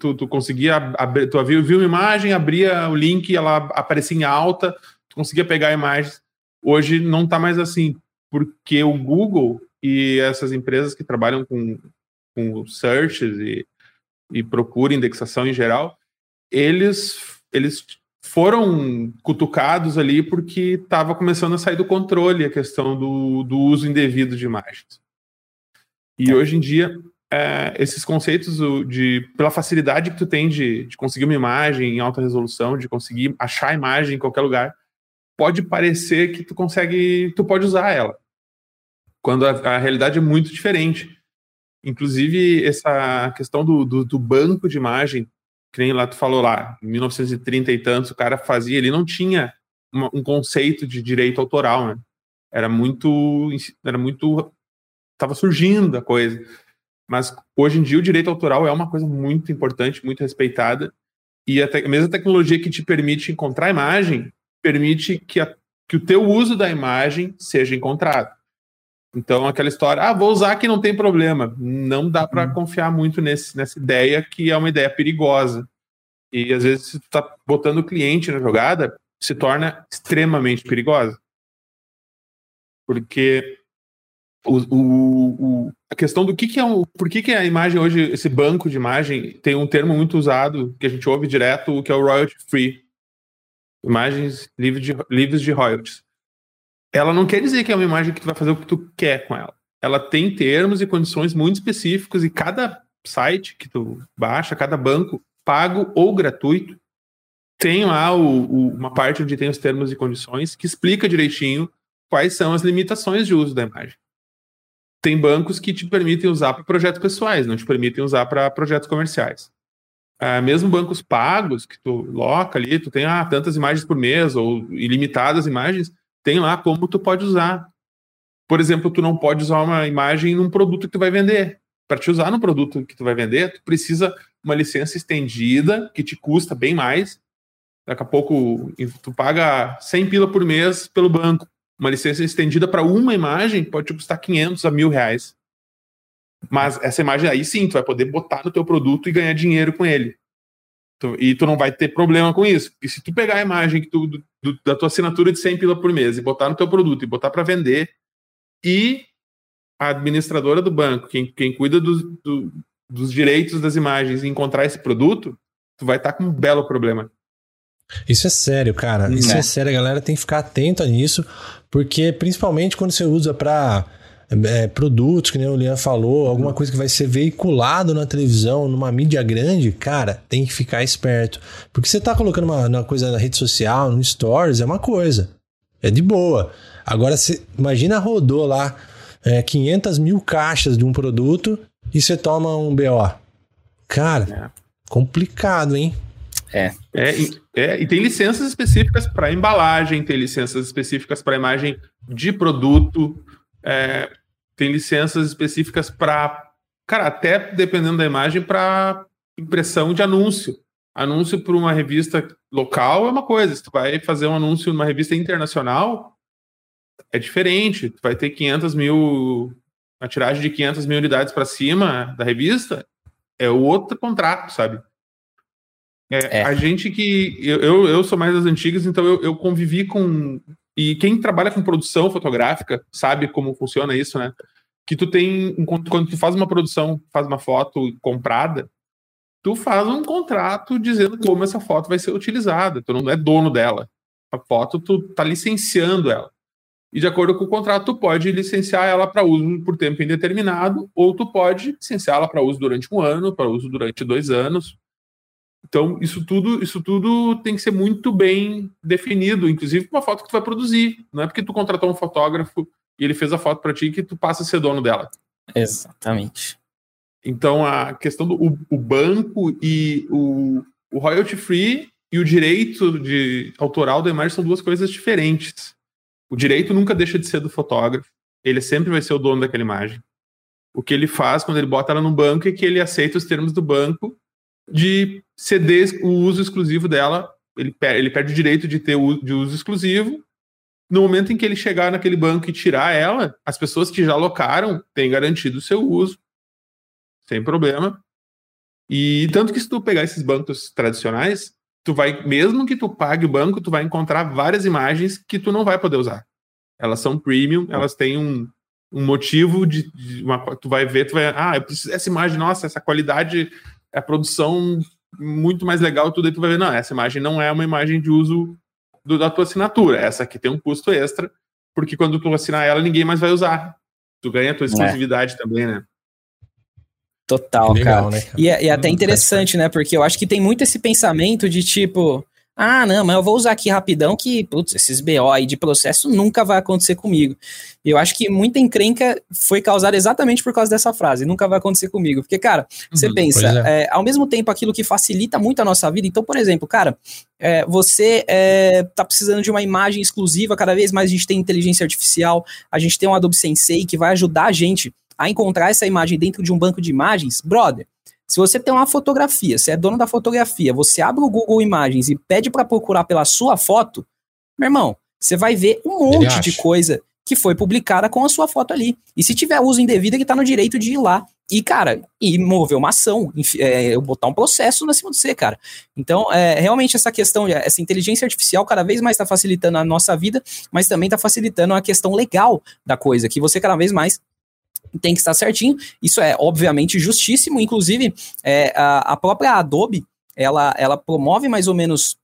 tu, tu conseguia abrir, tu viu, viu uma imagem, abria o link, ela aparecia em alta, tu conseguia pegar imagens. Hoje não tá mais assim, porque o Google e essas empresas que trabalham com com searches e, e procura indexação em geral, eles, eles foram cutucados ali porque estava começando a sair do controle a questão do, do uso indevido de imagens. E hoje em dia, é, esses conceitos de pela facilidade que tu tem de, de conseguir uma imagem em alta resolução, de conseguir achar a imagem em qualquer lugar, pode parecer que tu consegue, tu pode usar ela. Quando a, a realidade é muito diferente. Inclusive, essa questão do, do, do, banco de imagem, que nem lá tu falou lá, em 1930 e tantos, o cara fazia, ele não tinha uma, um conceito de direito autoral, né? Era muito. Era muito. Estava surgindo a coisa. Mas hoje em dia o direito autoral é uma coisa muito importante, muito respeitada. E a, te, a mesma tecnologia que te permite encontrar a imagem permite que, a, que o teu uso da imagem seja encontrado. Então, aquela história, ah, vou usar que não tem problema. Não dá para uhum. confiar muito nesse, nessa ideia, que é uma ideia perigosa. E às vezes, se tu tá botando o cliente na jogada, se torna extremamente perigosa. Porque o, o, o, a questão do que, que é o. Por que, que a imagem hoje, esse banco de imagem, tem um termo muito usado que a gente ouve direto, que é o royalty free. Imagens livres de, livres de royalties ela não quer dizer que é uma imagem que tu vai fazer o que tu quer com ela. Ela tem termos e condições muito específicos e cada site que tu baixa, cada banco, pago ou gratuito, tem lá o, o, uma parte onde tem os termos e condições que explica direitinho quais são as limitações de uso da imagem. Tem bancos que te permitem usar para projetos pessoais, não te permitem usar para projetos comerciais. Ah, mesmo bancos pagos que tu loca ali, tu tem ah, tantas imagens por mês ou ilimitadas imagens, tem lá como tu pode usar. Por exemplo, tu não pode usar uma imagem num produto que tu vai vender. Para te usar no produto que tu vai vender, tu precisa uma licença estendida que te custa bem mais. Daqui a pouco tu paga 100 pila por mês pelo banco. Uma licença estendida para uma imagem pode te custar 500 a mil reais. Mas essa imagem aí sim, tu vai poder botar no teu produto e ganhar dinheiro com ele. Tu, e tu não vai ter problema com isso. Porque se tu pegar a imagem que tu, do, da tua assinatura de 100 pila por mês e botar no teu produto e botar para vender, e a administradora do banco, quem, quem cuida do, do, dos direitos das imagens e encontrar esse produto, tu vai estar tá com um belo problema. Isso é sério, cara. Isso é. é sério. A galera tem que ficar atenta nisso, porque principalmente quando você usa para é, produtos, que nem o Lian falou, alguma coisa que vai ser veiculado na televisão, numa mídia grande, cara, tem que ficar esperto. Porque você tá colocando uma, uma coisa na rede social, no Stories, é uma coisa. É de boa. Agora, você, imagina rodou lá é, 500 mil caixas de um produto e você toma um BO. Cara, é. complicado, hein? É. É, é, e tem licenças específicas para embalagem, tem licenças específicas para imagem de produto, é, tem licenças específicas para, cara, até dependendo da imagem, para impressão de anúncio. Anúncio para uma revista local é uma coisa, se tu vai fazer um anúncio numa revista internacional, é diferente. Tu vai ter 500 mil, uma tiragem de 500 mil unidades para cima da revista, é outro contrato, sabe? É, é. A gente que. Eu, eu sou mais das antigas, então eu, eu convivi com. E quem trabalha com produção fotográfica sabe como funciona isso, né? Que tu tem. Quando tu faz uma produção, faz uma foto comprada, tu faz um contrato dizendo como essa foto vai ser utilizada. Tu não é dono dela. A foto, tu tá licenciando ela. E de acordo com o contrato, tu pode licenciar ela para uso por tempo indeterminado, ou tu pode licenciá-la para uso durante um ano, para uso durante dois anos. Então, isso tudo, isso tudo tem que ser muito bem definido, inclusive uma foto que tu vai produzir. Não é porque tu contratou um fotógrafo e ele fez a foto para ti que tu passa a ser dono dela. Exatamente. Então, a questão do o, o banco e o, o royalty free e o direito de autoral da imagem são duas coisas diferentes. O direito nunca deixa de ser do fotógrafo. Ele sempre vai ser o dono daquela imagem. O que ele faz quando ele bota ela no banco é que ele aceita os termos do banco de ceder o uso exclusivo dela. Ele, per ele perde o direito de ter o de uso exclusivo. No momento em que ele chegar naquele banco e tirar ela, as pessoas que já alocaram têm garantido o seu uso, sem problema. E tanto que se tu pegar esses bancos tradicionais, tu vai, mesmo que tu pague o banco, tu vai encontrar várias imagens que tu não vai poder usar. Elas são premium, elas têm um, um motivo de, de uma, tu vai ver, tu vai, ah, eu preciso dessa imagem, nossa, essa qualidade a produção muito mais legal, tudo aí tu vai ver, não, essa imagem não é uma imagem de uso do, da tua assinatura, essa aqui tem um custo extra, porque quando tu assinar ela, ninguém mais vai usar. Tu ganha a tua é. exclusividade é. também, né? Total, Legal, cara. Né, cara. E, é, e é até interessante, né? Porque eu acho que tem muito esse pensamento de tipo, ah, não, mas eu vou usar aqui rapidão que, putz, esses BO aí de processo nunca vai acontecer comigo. Eu acho que muita encrenca foi causada exatamente por causa dessa frase, nunca vai acontecer comigo. Porque, cara, uhum, você pensa, é. É, ao mesmo tempo aquilo que facilita muito a nossa vida, então, por exemplo, cara, é, você é, tá precisando de uma imagem exclusiva, cada vez mais a gente tem inteligência artificial, a gente tem um Adobe Sensei que vai ajudar a gente a encontrar essa imagem dentro de um banco de imagens, brother, se você tem uma fotografia, você é dono da fotografia, você abre o Google Imagens e pede para procurar pela sua foto, meu irmão, você vai ver um monte de coisa que foi publicada com a sua foto ali. E se tiver uso indevido, ele está no direito de ir lá e, cara, e mover uma ação, é, botar um processo na cima de você, cara. Então, é, realmente essa questão, essa inteligência artificial cada vez mais está facilitando a nossa vida, mas também está facilitando a questão legal da coisa, que você cada vez mais tem que estar certinho. Isso é obviamente justíssimo. Inclusive, é, a, a, própria Adobe ela, ela promove mais ou menos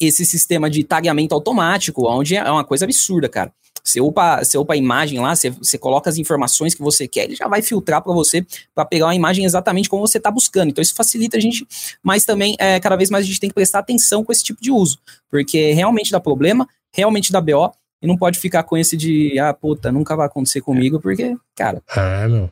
esse sistema de tagamento automático, onde é uma coisa absurda, cara. Você upa, você upa a imagem lá, você, você coloca as informações que você quer, ele já vai filtrar para você para pegar uma imagem exatamente como você está buscando. Então isso facilita a gente, mas também é, cada vez mais a gente tem que prestar atenção com esse tipo de uso, porque realmente dá problema, realmente dá BO, e não pode ficar com esse de, ah, puta, nunca vai acontecer comigo, porque, cara. É, meu.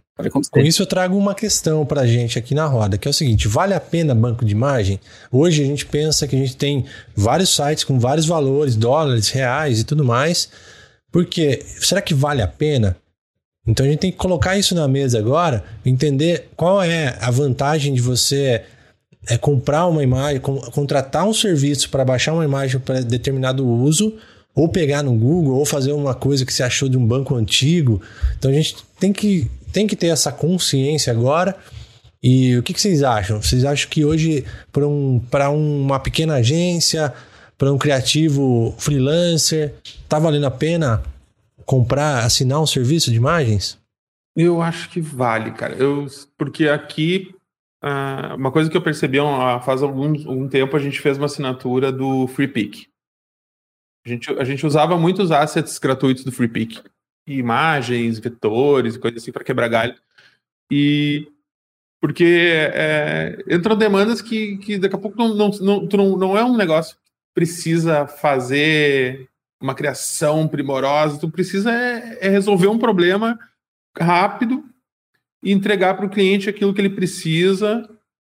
Com isso eu trago uma questão para a gente aqui na roda, que é o seguinte: vale a pena banco de imagem? Hoje a gente pensa que a gente tem vários sites com vários valores, dólares, reais e tudo mais. Porque será que vale a pena? Então a gente tem que colocar isso na mesa agora, entender qual é a vantagem de você é, comprar uma imagem, contratar um serviço para baixar uma imagem para determinado uso, ou pegar no Google, ou fazer uma coisa que você achou de um banco antigo. Então a gente tem que tem que ter essa consciência agora. E o que, que vocês acham? Vocês acham que hoje, para um, uma pequena agência, para um criativo freelancer, tá valendo a pena comprar, assinar um serviço de imagens? Eu acho que vale, cara. Eu, porque aqui, uh, uma coisa que eu percebi faz algum, algum tempo, a gente fez uma assinatura do FreePick. A gente, a gente usava muitos assets gratuitos do FreePick imagens, vetores, coisas assim para quebrar galho. E porque é, entram demandas que, que daqui a pouco não, não, não, não, não é um negócio que precisa fazer uma criação primorosa, tu precisa é, é resolver um problema rápido e entregar para o cliente aquilo que ele precisa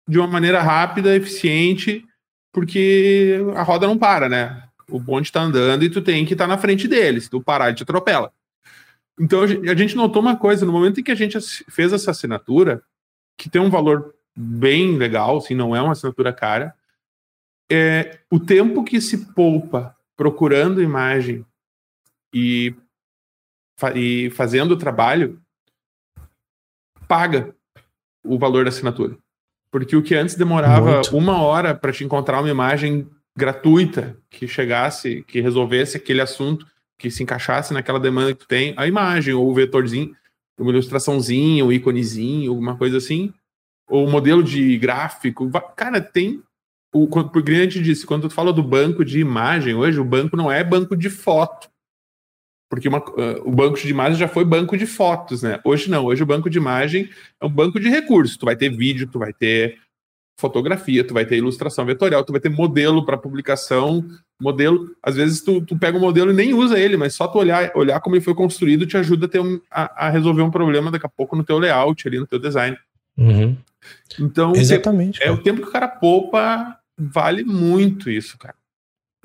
de uma maneira rápida, eficiente, porque a roda não para, né? O bonde está andando e tu tem que estar tá na frente dele. Se tu parar, ele te atropela. Então a gente notou uma coisa, no momento em que a gente fez essa assinatura, que tem um valor bem legal, assim, não é uma assinatura cara, é, o tempo que se poupa procurando imagem e, e fazendo o trabalho paga o valor da assinatura. Porque o que antes demorava Muito. uma hora para te encontrar uma imagem gratuita que chegasse, que resolvesse aquele assunto, que se encaixasse naquela demanda que tu tem, a imagem, ou o vetorzinho, uma ilustraçãozinha, um íconezinho, alguma coisa assim, ou o modelo de gráfico. Cara, tem. O, o cliente disse, quando tu fala do banco de imagem, hoje o banco não é banco de foto. Porque uma, uh, o banco de imagem já foi banco de fotos, né? Hoje não, hoje o banco de imagem é um banco de recursos. Tu vai ter vídeo, tu vai ter fotografia, tu vai ter ilustração vetorial, tu vai ter modelo para publicação, modelo. Às vezes tu, tu pega o um modelo e nem usa ele, mas só tu olhar, olhar como ele foi construído te ajuda a, ter um, a, a resolver um problema daqui a pouco no teu layout, ali no teu design. Uhum. Então, Exatamente, é o tempo que o cara poupa, vale muito isso, cara.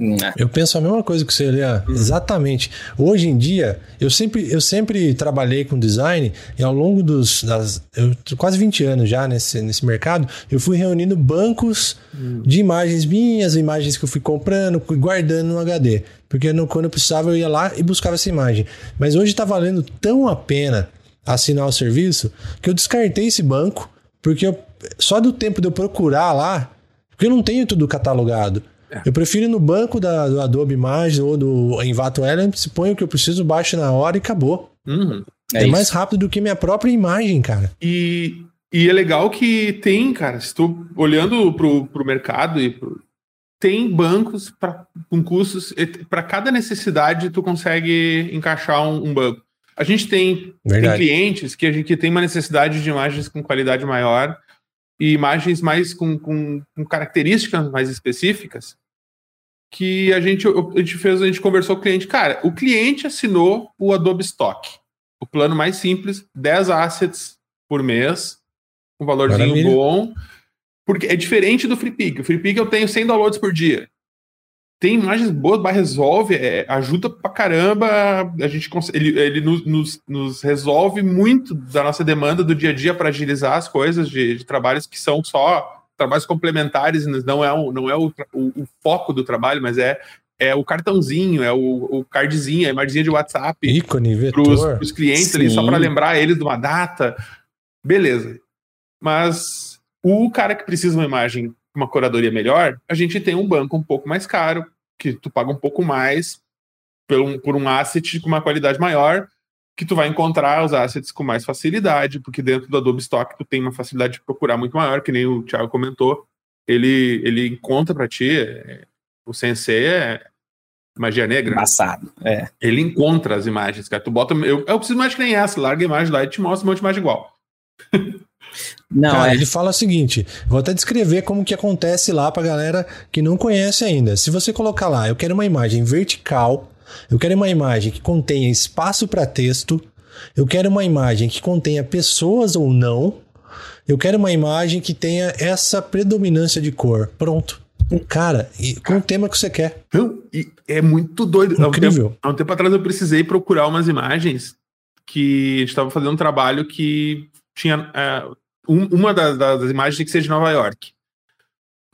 É. Eu penso a mesma coisa que você, Leah. Exatamente. Hoje em dia, eu sempre, eu sempre trabalhei com design e ao longo dos das, eu, quase 20 anos já nesse, nesse mercado, eu fui reunindo bancos hum. de imagens minhas, imagens que eu fui comprando, guardando no HD. Porque no, quando eu precisava, eu ia lá e buscava essa imagem. Mas hoje está valendo tão a pena assinar o serviço que eu descartei esse banco, porque eu, só do tempo de eu procurar lá, porque eu não tenho tudo catalogado. É. Eu prefiro ir no banco da, do Adobe Imagens ou do Envato Elements, põe o que eu preciso, baixo na hora e acabou. Uhum. É, é mais rápido do que minha própria imagem, cara. E, e é legal que tem, cara, se tu olhando pro, pro mercado e pro, tem bancos pra, com custos, para cada necessidade tu consegue encaixar um, um banco. A gente tem, tem, clientes que a gente que tem uma necessidade de imagens com qualidade maior e imagens mais com, com, com características mais específicas que a gente, a gente fez, a gente conversou com o cliente. Cara, o cliente assinou o Adobe Stock, o plano mais simples, 10 assets por mês, um valorzinho Maravilha. bom, porque é diferente do FreePick. O FreePick eu tenho 100 downloads por dia. Tem imagens boas, mas resolve, é, ajuda pra caramba. A gente ele, ele nos, nos, nos, resolve muito da nossa demanda do dia a dia para agilizar as coisas de, de trabalhos que são só trabalhos complementares, não é, o, não é o, o, o foco do trabalho, mas é, é o cartãozinho, é o, o cardzinho, a imagenzinha de WhatsApp. Ícone, vetor. Para os clientes Sim. ali, só para lembrar eles de uma data. Beleza. Mas o cara que precisa de uma imagem uma curadoria melhor, a gente tem um banco um pouco mais caro, que tu paga um pouco mais por um, por um asset com uma qualidade maior, que tu vai encontrar os assets com mais facilidade, porque dentro do Adobe Stock tu tem uma facilidade de procurar muito maior, que nem o Thiago comentou. Ele, ele encontra para ti, é, o Sensei é magia negra. Passado, é. Ele encontra as imagens, cara. Tu bota. Eu, eu preciso mais que nem essa, larga a imagem lá e te mostra um monte de imagem igual. Não, Cara, é... ele fala o seguinte: vou até descrever como que acontece lá pra galera que não conhece ainda. Se você colocar lá, eu quero uma imagem vertical eu quero uma imagem que contenha espaço para texto, Eu quero uma imagem que contenha pessoas ou não. Eu quero uma imagem que tenha essa predominância de cor. Pronto. Cara, e com o tema que você quer. Então, é muito doido. Incrível. Há um, tempo, há um tempo atrás eu precisei procurar umas imagens que a gente estava fazendo um trabalho que tinha. é, um- uma das, das imagens tinha que ser de Nova York.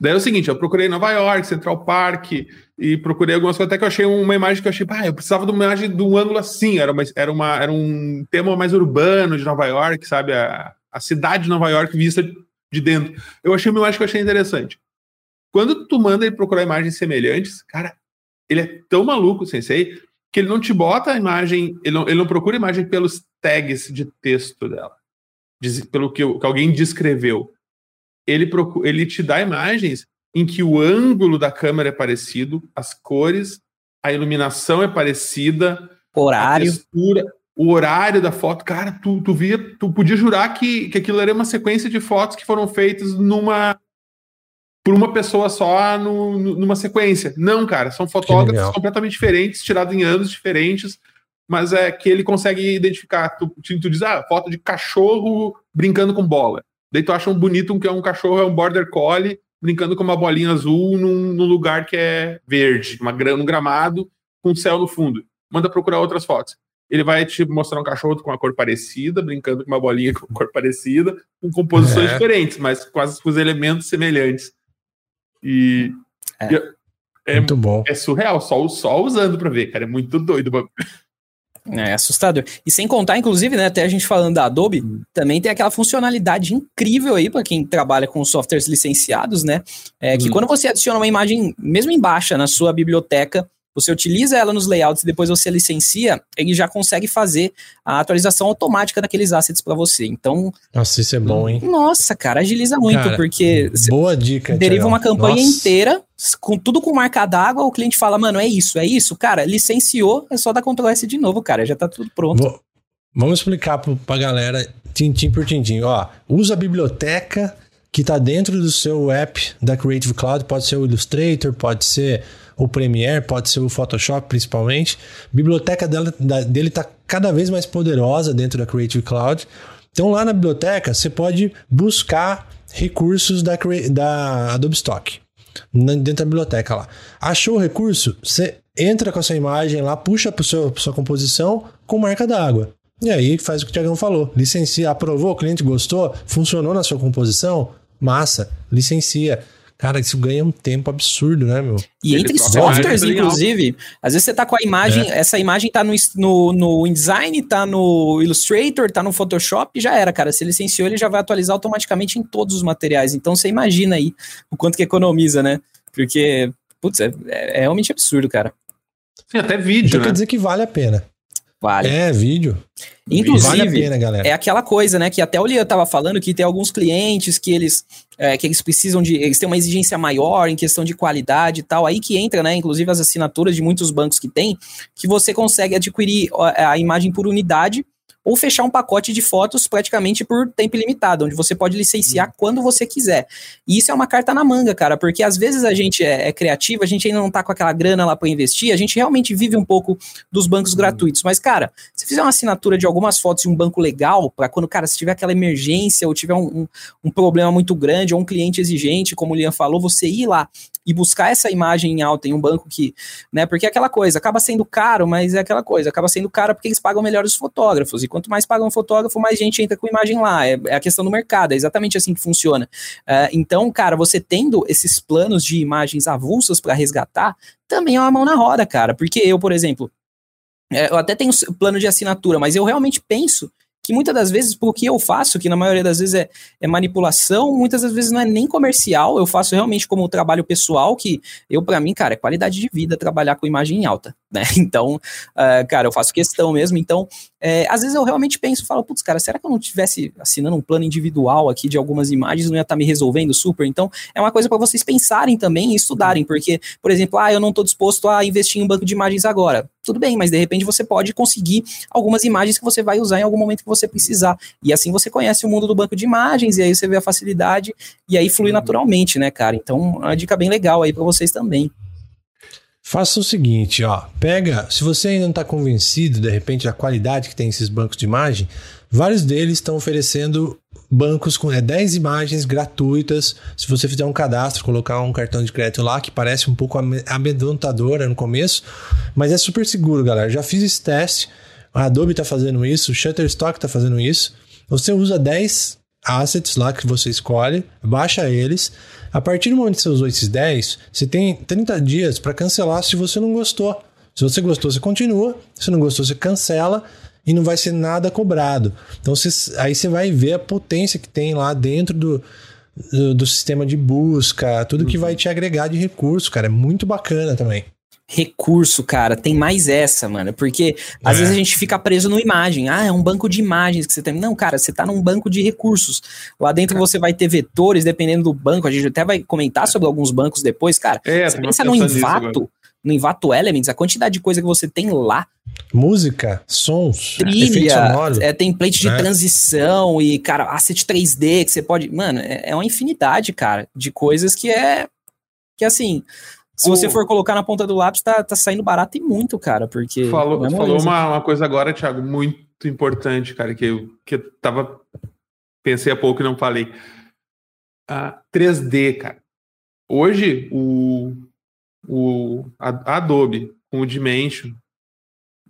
Daí é o seguinte, eu procurei Nova York, Central Park, e procurei algumas coisas, até que eu achei uma imagem que eu achei, pá, eu precisava de uma imagem de um ângulo assim, era, uma, era, uma, era um tema mais urbano de Nova York, sabe? A, a cidade de Nova York vista de dentro. Eu achei uma imagem que eu achei interessante. Quando tu manda ele procurar imagens semelhantes, cara, ele é tão maluco, Sensei, que ele não te bota a imagem, ele não, ele não procura a imagem pelos tags de texto dela, pelo que, que alguém descreveu. Ele, procu- ele te dá imagens em que o ângulo da câmera é parecido, as cores, a iluminação é parecida, a Horário. textura, o horário da foto. Cara, tu, tu via, tu podia jurar que, que aquilo era uma sequência de fotos que foram feitas numa por uma pessoa só no- numa sequência. Não, cara, são fotógrafos completamente diferentes, tirados em anos diferentes, mas é que ele consegue identificar. Tu, tu, tu diz, ah, foto de cachorro brincando com bola. Daí tu acha um bonito um que é um cachorro, é um border collie brincando com uma bolinha azul num, num lugar que é verde, uma, num gramado com céu no fundo. Manda procurar outras fotos. Ele vai te mostrar um cachorro com uma cor parecida, brincando com uma bolinha com cor parecida, com composições É. diferentes, mas quase com os elementos semelhantes. E É. e é, Muito bom. é surreal, só, só usando pra ver, cara. É muito doido. Bagulho. É assustador. E sem contar, inclusive, né, até a gente falando da Adobe, também tem aquela funcionalidade incrível aí para quem trabalha com softwares licenciados, né? É que Hum. quando você adiciona uma imagem, mesmo em baixa, na sua biblioteca, você utiliza ela nos layouts e depois você licencia, ele já consegue fazer a atualização automática daqueles assets para você. Então, Nossa, isso é bom, hein? nossa, cara, agiliza muito, Cara, porque Boa dica. deriva uma campanha Nossa. inteira, com tudo com marca d'água, o cliente fala, mano, é isso, é isso, cara, licenciou, é só dar Ctrl S de novo, cara, já tá tudo pronto. Vou- vamos explicar pro, pra galera, tintim por tintim. Ó, usa a biblioteca que tá dentro do seu app da Creative Cloud. Pode ser o Illustrator, pode ser o Premiere, pode ser o Photoshop, principalmente. A biblioteca dela, da- dele tá cada vez mais poderosa dentro da Creative Cloud. Então, lá na biblioteca, você pode buscar recursos da, da Adobe Stock dentro da biblioteca lá. Achou o recurso? Você entra com a sua imagem lá, puxa para sua composição com marca d'água. E aí faz o que o Tiagão falou. Licencia, aprovou, o cliente gostou, funcionou na sua composição, massa, licencia. Cara, isso ganha um tempo absurdo, né, meu? E Ele entre softwares, inclusive, às vezes você tá com a imagem, essa imagem tá no, no, no InDesign, tá no Illustrator, tá no Photoshop, já era, cara. Se licenciou, ele já vai atualizar automaticamente em todos os materiais. Então você imagina aí o quanto que economiza, né? Porque, putz, é, é realmente absurdo, cara. Sim, até vídeo, Então né? quer dizer que vale a pena. Vale. É, vídeo. Inclusive, vale a pena, galera. É aquela coisa, né? Que até o Lia tava falando que tem alguns clientes que eles, é, que eles precisam de. Eles têm uma exigência maior em questão de qualidade e tal. Aí que entra, né? Inclusive as assinaturas de muitos bancos que tem, que você consegue adquirir ó, a imagem por unidade ou fechar um pacote de fotos praticamente por tempo ilimitado, onde você pode licenciar quando você quiser. E isso é uma carta na manga, cara, porque às vezes a gente é, é criativo, a gente ainda não tá com aquela grana lá para investir, a gente realmente vive um pouco dos bancos gratuitos. Mas, cara, se fizer uma assinatura de algumas fotos em um banco legal, para quando, cara, se tiver aquela emergência ou tiver um, um, um problema muito grande ou um cliente exigente, como o Lian falou, você ir lá e buscar essa imagem em alta em um banco que, né, porque é aquela coisa, acaba sendo caro, mas é aquela coisa, acaba sendo caro porque eles pagam melhor os fotógrafos, e quanto mais pagam o fotógrafo, mais gente entra com imagem lá, é, é a questão do mercado, é exatamente assim que funciona. Uh, então, cara, você tendo esses planos de imagens avulsas para resgatar, também é uma mão na roda, cara, porque eu, por exemplo, é, eu até tenho plano de assinatura, mas eu realmente penso que muitas das vezes, por que eu faço, que na maioria das vezes é, é, manipulação, muitas das vezes não é nem comercial, eu faço realmente como trabalho pessoal, que eu, para mim, cara, é qualidade de vida trabalhar com imagem alta, né? Então, uh, cara, eu faço questão mesmo. Então, é, às vezes eu realmente penso, falo, putz, cara, será que eu não tivesse assinando um plano individual aqui de algumas imagens, não ia estar tá me resolvendo super? Então, é uma coisa para vocês pensarem também e estudarem, porque, por exemplo, ah, eu não estou disposto a investir em um banco de imagens agora. Tudo bem, mas de repente você pode conseguir algumas imagens que você vai usar em algum momento que você precisar. E assim você conhece o mundo do banco de imagens, e aí você vê a facilidade, e aí flui naturalmente, né, cara? Então, uma dica bem legal aí para vocês também. Faça o seguinte, ó, pega, se você ainda não está convencido de repente da qualidade que tem esses bancos de imagem, vários deles estão oferecendo bancos com é, 10 imagens gratuitas. Se você fizer um cadastro, colocar um cartão de crédito lá, que parece um pouco amedrontadora no começo, mas é super seguro, galera. Já fiz esse teste, a Adobe está fazendo isso, o Shutterstock está fazendo isso. Você usa 10 assets lá que você escolhe, baixa eles. A partir do momento que você usou esses 10, você tem 30 dias para cancelar se você não gostou. Se você gostou, você continua. Se não gostou, você cancela e não vai ser nada cobrado. Então aí você vai ver a potência que tem lá dentro do, do, do sistema de busca, tudo que vai te agregar de recurso, cara. É muito bacana também recurso, cara. Tem mais essa, mano. Porque às é. vezes a gente fica preso no imagem. Ah, é um banco de imagens que você tem. Não, cara, você tá num banco de recursos. Lá dentro você vai ter vetores, dependendo do banco. A gente até vai comentar sobre alguns bancos depois, cara. É, você pensa no Invato, no Invato Elements, a quantidade de coisa que você tem lá. Música, sons, trilha, é, template de é. transição e, cara, asset 3D que você pode. Mano, é, é uma infinidade, cara, de coisas que é. Que assim se você for colocar na ponta do lápis, tá, tá saindo barato e muito, cara, porque... Falou, é falou uma, uma coisa agora, Thiago, muito importante, cara, que eu, que eu tava... Pensei há pouco e não falei. Ah, 3D, cara. Hoje, o, o a Adobe, com o Dimension,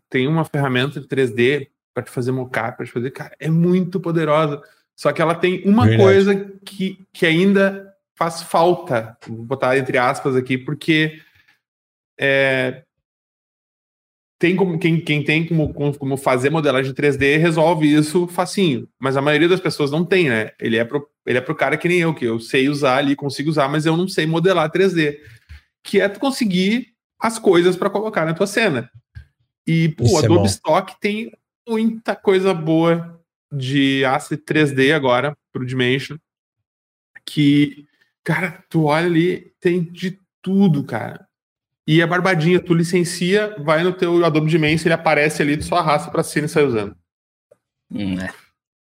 tem uma ferramenta de 3D para te fazer mockup, para te fazer... Cara, é muito poderosa. Só que ela tem uma Verdade. coisa que, que ainda faz falta, vou botar entre aspas aqui, porque é, tem como, quem, quem tem como, como fazer modelagem 3D resolve isso facinho, mas a maioria das pessoas não tem, né? Ele é pro, ele é pro cara que nem eu, que eu sei usar ali, consigo usar, mas eu não sei modelar 3D. Que é tu conseguir as coisas para colocar na tua cena. E pô, o é Adobe é Stock tem muita coisa boa de asset 3D agora pro Dimension que Cara, tu olha ali, tem de tudo, cara. E a barbadinha, tu licencia, vai no teu Adobe Dimension, ele aparece ali, tu só arrasta pra cima e sai usando. Hum, é.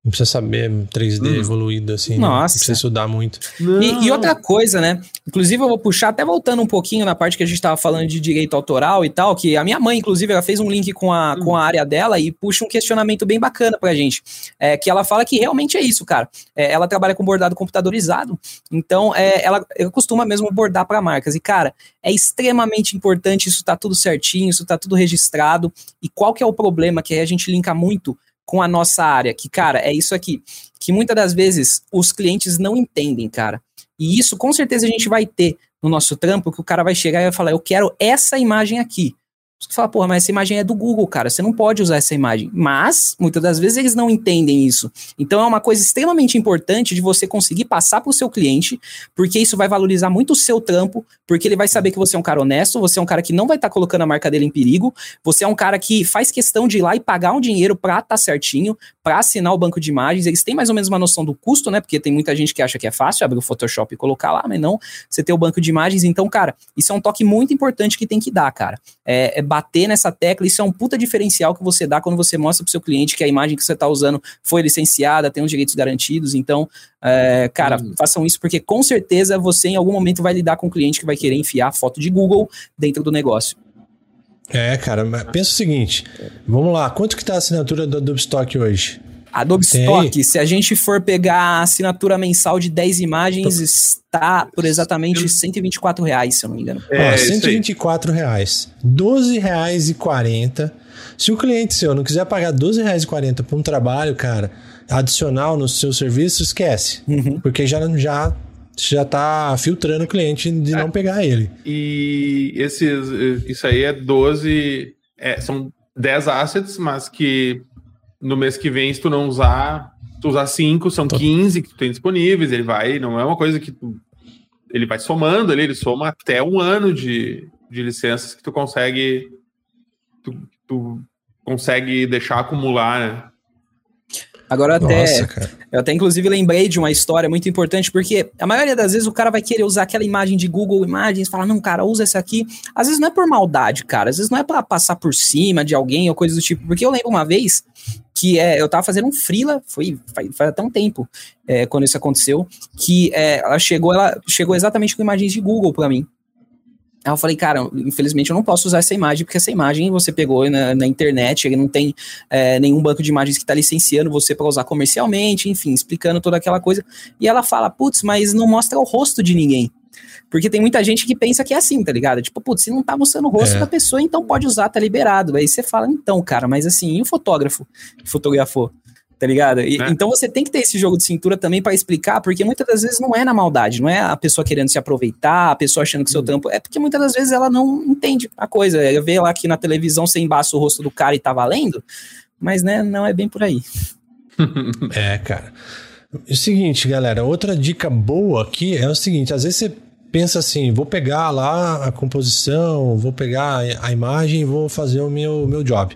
Não precisa saber 3D hum. evoluído assim. Nossa. Não precisa estudar muito. E, e, outra coisa, né? Inclusive, eu vou puxar, até voltando um pouquinho na parte que a gente estava falando de direito autoral e tal, que a minha mãe, inclusive, ela fez um link com a, hum. com a área dela e puxa um questionamento bem bacana pra gente. É, que ela fala que realmente é isso, cara. É, ela trabalha com bordado computadorizado, então é, ela, ela costuma mesmo bordar para marcas. E, cara, é extremamente importante isso tá tudo certinho, isso tá tudo registrado. E qual que é o problema? Que aí a gente linka muito com a nossa área, que, cara, é isso aqui, que muitas das vezes os clientes não entendem, cara. E isso com certeza a gente vai ter no nosso trampo, que o cara vai chegar e vai falar, eu quero essa imagem aqui. Você fala, porra, mas essa imagem é do Google, cara. Você não pode usar essa imagem. Mas, muitas das vezes, eles não entendem isso. Então, é uma coisa extremamente importante de você conseguir passar para o seu cliente, porque isso vai valorizar muito o seu trampo, porque ele vai saber que você é um cara honesto, você é um cara que não vai estar tá colocando a marca dele em perigo, você é um cara que faz questão de ir lá e pagar um dinheiro para estar tá certinho, para assinar o banco de imagens. Eles têm mais ou menos uma noção do custo, né? Porque tem muita gente que acha que é fácil abrir o Photoshop e colocar lá, mas não. Você tem o banco de imagens. Então, cara, isso é um toque muito importante que tem que dar, cara. É, é bater nessa tecla, isso é um puta diferencial que você dá quando você mostra pro seu cliente que a imagem que você está usando foi licenciada, tem os direitos garantidos. Então, é, cara, uhum. façam isso porque com certeza você em algum momento vai lidar com um cliente que vai querer enfiar foto de Google dentro do negócio. É, cara, pensa o seguinte, vamos lá, quanto que tá a assinatura do Adobe Stock hoje? Adobe Tem. Stock, se a gente for pegar a assinatura mensal de 10 imagens, Tô... está por exatamente 124 reais, se eu não me engano. É, Ó, 124 reais. 12 reais e 40. Se o cliente seu não quiser pagar 12 reais e 40 por um trabalho, cara, adicional no seu serviço, esquece. Uhum. Porque já, já já tá filtrando o cliente de é. não pegar ele. E esses, isso aí é 12, é, são 10 assets, mas que no mês que vem, se tu não usar, tu usar 5, são Tô. 15 que tu tem disponíveis, ele vai, não é uma coisa que tu, ele vai somando ali, ele soma até um ano de, de licenças que tu consegue tu, tu consegue deixar acumular, né? Agora até, Nossa, eu até inclusive lembrei de uma história muito importante, porque a maioria das vezes o cara vai querer usar aquela imagem de Google Imagens, falar, não, cara, usa essa aqui. Às vezes não é por maldade, cara, às vezes não é para passar por cima de alguém ou coisa do tipo, porque eu lembro uma vez que é, eu tava fazendo um freela, foi faz, faz até um tempo é, quando isso aconteceu, que é, ela chegou, ela chegou exatamente com imagens de Google para mim. Aí eu falei, cara, infelizmente eu não posso usar essa imagem, porque essa imagem você pegou na, na internet, ele não tem é, nenhum banco de imagens que está licenciando você para usar comercialmente, enfim, explicando toda aquela coisa. E ela fala, putz, mas não mostra o rosto de ninguém. Porque tem muita gente que pensa que é assim, tá ligado? Tipo, putz, se não tá mostrando o rosto é. da pessoa, então pode usar, tá liberado. Aí você fala, então, cara, mas assim, e o fotógrafo que fotografou? tá ligado? E, é. Então você tem que ter esse jogo de cintura também para explicar, porque muitas das vezes não é na maldade, não é a pessoa querendo se aproveitar, a pessoa achando que seu hum. trampo. É porque muitas das vezes ela não entende a coisa. Ela vê lá aqui na televisão, você embaça o rosto do cara e tá valendo, mas né, não é bem por aí. é, cara. É o seguinte, galera, outra dica boa aqui é o seguinte: às vezes você pensa assim, vou pegar lá a composição, vou pegar a imagem e vou fazer o meu, meu job.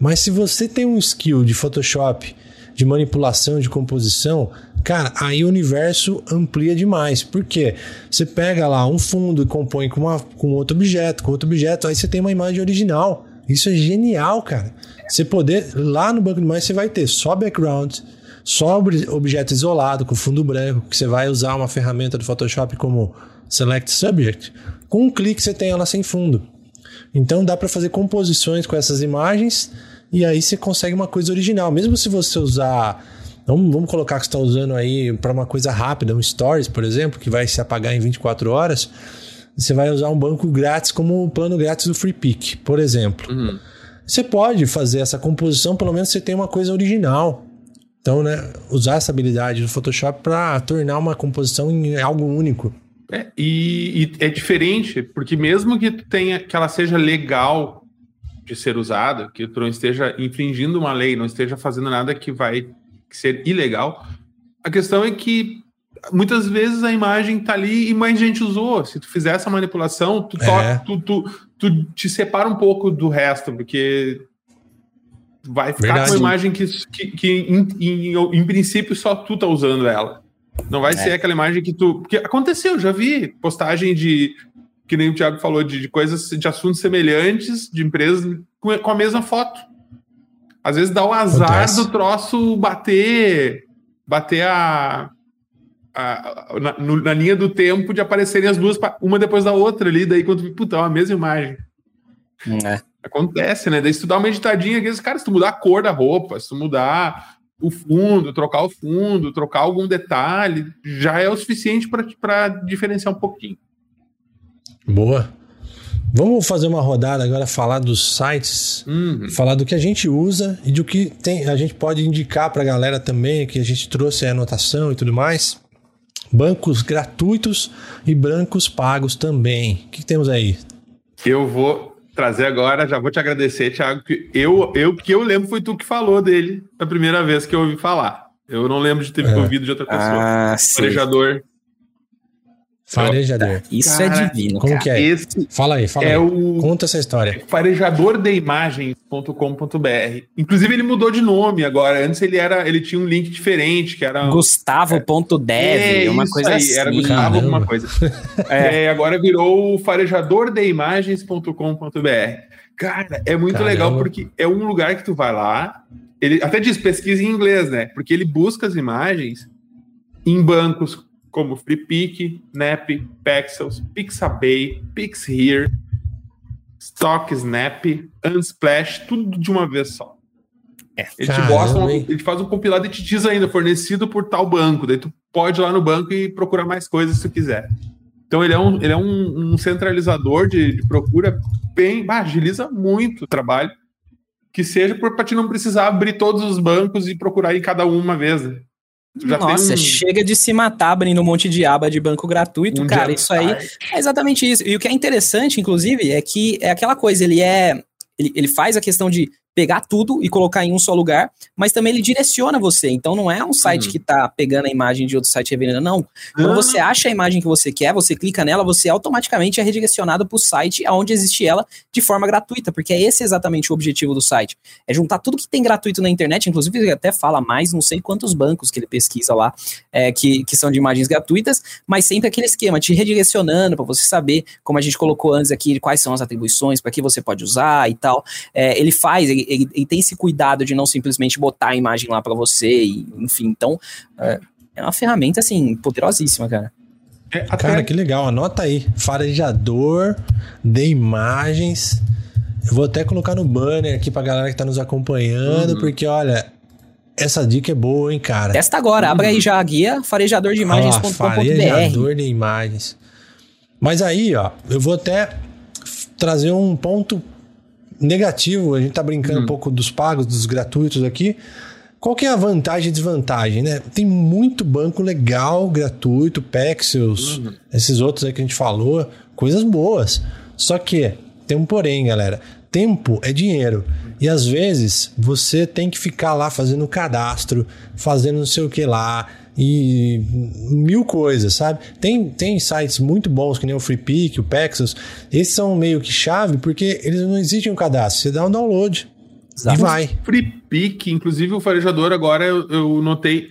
Mas se você tem um skill de Photoshop de manipulação, de composição, cara, aí o universo amplia demais. Por quê? Você pega lá um fundo e compõe com, uma, com outro objeto, com outro objeto, aí você tem uma imagem original. Isso é genial, cara. Você poder, lá no banco de imagens, você vai ter só background, só objeto isolado, com fundo branco, que você vai usar uma ferramenta do Photoshop como Select Subject. Com um clique você tem ela sem fundo. Então dá para fazer composições com essas imagens e aí você consegue uma coisa original. Mesmo se você usar. Vamos, vamos colocar que você está usando aí para uma coisa rápida, um Stories, por exemplo, que vai se apagar em 24 horas. Você vai usar um banco grátis como o plano grátis do Free Pick, por exemplo. Uhum. Você pode fazer essa composição, pelo menos você tem uma coisa original. Então, né, usar essa habilidade do Photoshop para tornar uma composição em algo único. É, e, e, é diferente, porque mesmo que tenha que ela seja legal de ser usada, que tu não esteja infringindo uma lei, não esteja fazendo nada que vai ser ilegal. A questão é que muitas vezes a imagem tá ali e mais gente usou. Se tu fizer essa manipulação, tu, é. tu, tu, tu, te separa um pouco do resto, porque vai ficar Verdade. com uma imagem que, que, que em, em, em, princípio só tu tá usando ela. Não vai é. ser aquela imagem que tu. Porque aconteceu, já vi postagem de que nem o Thiago falou, de, de coisas, de assuntos semelhantes, de empresas com, com, a mesma foto. Às vezes dá o azar Acontece. do troço bater, bater a, a, a na, na, linha do tempo de aparecerem as duas, uma depois da outra ali, daí quando puta, é a mesma imagem. É. Acontece, né? Daí se tu dá uma editadinha aqui, cara, se tu mudar a cor da roupa, se tu mudar o fundo, trocar o fundo, trocar algum detalhe, já é o suficiente para diferenciar um pouquinho. Boa. Vamos fazer uma rodada agora, falar dos sites, uhum. falar do que a gente usa e do que tem, a gente pode indicar para a galera também, que a gente trouxe a anotação e tudo mais. Bancos gratuitos e bancos pagos também. O que temos aí? Eu vou trazer agora, já vou te agradecer, Thiago, que eu, eu que eu lembro foi tu que falou dele a primeira vez que eu ouvi falar. Eu não lembro de ter é. ouvido de outra pessoa. Ah, Farejador Farejador. Isso é cara, é divino. Como cara. que é? Esse fala aí, fala é aí. O Conta essa história. Farejadordeimagens.com.br. Inclusive, ele mudou de nome agora. Antes ele era, ele tinha um link diferente, que era. Gustavo.dev, é, uma coisa aí, assim. Era Gustavo Caramba. alguma coisa. é, agora virou farejadordeimagens.com.br. Cara, é muito Caramba. legal porque é um lugar que tu vai lá. Ele até diz pesquisa em inglês, né? Porque ele busca as imagens em bancos como FreePic, Nap, Pexels, Pixabay, PixHere, StockSnap, Unsplash, tudo de uma vez só. É, ele te mostra, um, ele faz um compilado e te diz ainda, fornecido por tal banco. Daí tu pode ir lá no banco e procurar mais coisas se tu quiser. Então ele é um, ele é um, um centralizador de, de, procura bem, bah, agiliza muito o trabalho. Que seja para te não precisar abrir todos os bancos e procurar em cada um uma vez. Né? Nossa, um... chega de se matar abrindo um monte de aba de banco gratuito, um cara. Isso aí é exatamente isso. E o que é interessante, inclusive, é que é aquela coisa, ele é. Ele, ele faz a questão de pegar tudo e colocar em um só lugar, mas também ele direciona você. Então não é um site uhum. que está pegando a imagem de outro site revendendo, não. Quando você acha a imagem que você quer, você clica nela, você automaticamente é redirecionado para o site aonde existe ela de forma gratuita, porque é esse exatamente o objetivo do site. É juntar tudo que tem gratuito na internet, inclusive ele até fala mais, não sei quantos bancos que ele pesquisa lá, é, que, que são de imagens gratuitas, mas sempre aquele esquema, te redirecionando para você saber, como a gente colocou antes aqui, quais são as atribuições, para que você pode usar e tal. É, ele faz, ele, ele, ele, tem esse cuidado de não simplesmente botar a imagem lá para você, e, enfim, então é, é uma ferramenta assim poderosíssima, cara. É, Cara, que legal. Anota aí. Farejador de imagens. Eu vou até colocar no banner aqui pra galera que tá nos acompanhando, uhum. porque olha, essa dica é boa, hein, cara. Testa agora, abre aí já a guia farejador de imagens.com.br. farejador de imagens. Mas aí, ó, eu vou até trazer um ponto negativo. A gente tá brincando uhum. um pouco dos pagos, dos gratuitos aqui. Qual que é a vantagem e desvantagem, né? Tem muito banco legal, gratuito, Pexels, uhum. esses outros aí que a gente falou, coisas boas. Só que tem um porém, galera. Tempo é dinheiro. E às vezes você tem que ficar lá fazendo cadastro, fazendo não sei o que lá, e mil coisas, sabe? Tem, tem sites muito bons, que nem o FreePick, o Pexels. Esses são meio que chave porque eles não exigem um cadastro. Você dá um download Exato. e vai. FreePick, inclusive o farejador agora eu, eu notei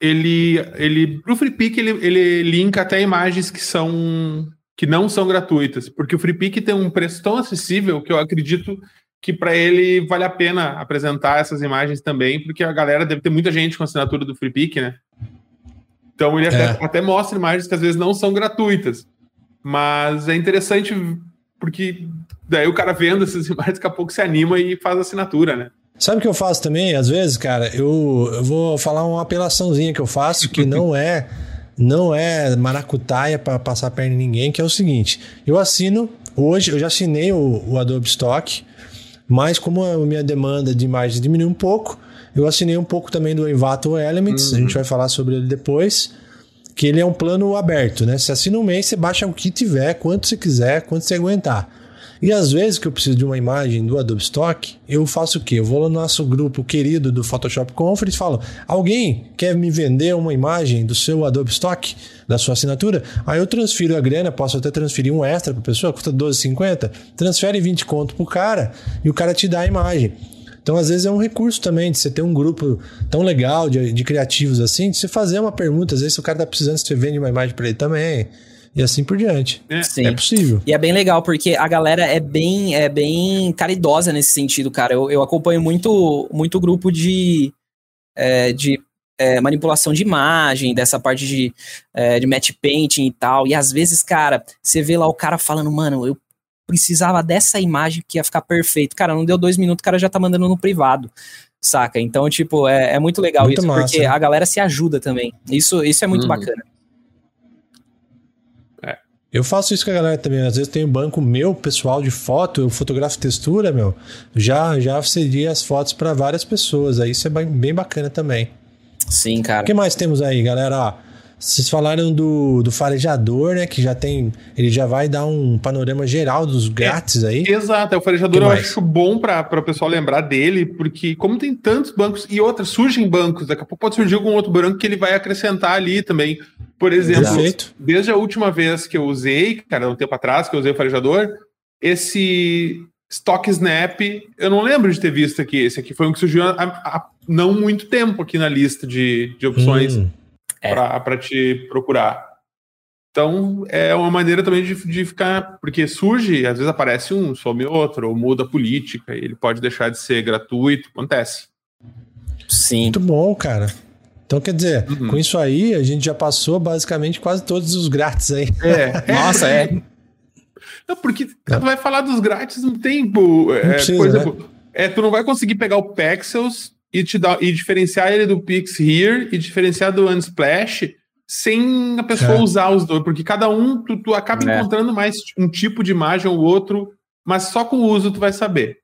ele ele pro FreePick ele, ele linka até imagens que são que não são gratuitas, porque o FreePick tem um preço tão acessível que eu acredito que para ele vale a pena apresentar essas imagens também, porque a galera deve ter muita gente com assinatura do FreePick, né? Então ele é. até, até, mostra imagens que às vezes não são gratuitas. Mas é interessante porque daí o cara vendo essas imagens, daqui a pouco se anima e faz assinatura, né? Sabe o que eu faço também? Às vezes, cara, eu, eu vou falar uma apelaçãozinha que eu faço que não é não é maracutaia para passar a perna em ninguém, que é o seguinte: eu assino, hoje eu já assinei o, o Adobe Stock, mas como a minha demanda de imagens diminuiu um pouco, eu assinei um pouco também do Envato Elements, uhum. a gente uhum. vai falar sobre ele depois, que ele é um plano aberto, né? Você assina um mês, você baixa o que tiver, quanto você quiser, quanto você aguentar. E às vezes que eu preciso de uma imagem do Adobe Stock, eu faço o quê? Eu vou no nosso grupo querido do Photoshop Conference e falo: alguém quer me vender uma imagem do seu Adobe Stock, da sua assinatura? Aí eu transfiro a grana, posso até transferir um extra para a pessoa, custa 12,50, transfere 20 conto pro cara e o cara te dá a imagem. Então, às vezes, é um recurso também de você ter um grupo tão legal de, de criativos assim, de você fazer uma pergunta. Às vezes, se o cara tá precisando, você vende uma imagem para ele também e assim por diante. É. Sim. é possível. E é bem legal, porque a galera é bem, é bem caridosa nesse sentido, cara. Eu, eu acompanho muito, muito grupo de, é, de é, manipulação de imagem, dessa parte de, é, de match painting e tal. E às vezes, cara, você vê lá o cara falando, mano, eu precisava dessa imagem que ia ficar perfeito. Cara, não deu dois minutos, o cara já tá mandando no privado. Saca? Então, tipo, é, é muito legal muito isso, massa. porque a galera se ajuda também. Isso, isso é muito uhum. bacana. Eu faço isso com a galera também. Às vezes tem um banco meu, pessoal, de foto, eu fotografo textura, meu. Já, já cedi as fotos para várias pessoas. Aí isso é bem bacana também. Sim, cara. O que mais temos aí, galera? Vocês falaram do, do farejador, né? Que já tem. Ele já vai dar um panorama geral dos grátis aí. exato, é, o farejador eu acho bom para o pessoal lembrar dele, porque como tem tantos bancos e outras, surgem bancos, daqui a pouco pode surgir algum outro banco que ele vai acrescentar ali também. Por exemplo, Perfeito. desde a última vez que eu usei, cara, um tempo atrás que eu usei o farejador, esse Stock Snap, eu não lembro de ter visto aqui. Esse aqui foi um que surgiu há, há não muito tempo aqui na lista de, de opções. Hum é. para te procurar. Então, é uma maneira também de, de ficar. Porque surge, às vezes aparece um, some outro, ou muda a política, ele pode deixar de ser gratuito, acontece. Sim. Muito bom, cara. Então, quer dizer, uhum. com isso aí, a gente já passou basicamente quase todos os grátis aí. É. Nossa, é. Não, porque não. vai falar dos grátis um tempo. É, precisa, por exemplo, né? é, tu não vai conseguir pegar o Pexels e, te dar, e diferenciar ele do Pix Here e diferenciar do Unsplash sem a pessoa é. usar os dois, porque cada um tu, tu acaba é. encontrando mais um tipo de imagem ou outro, mas só com o uso tu vai saber.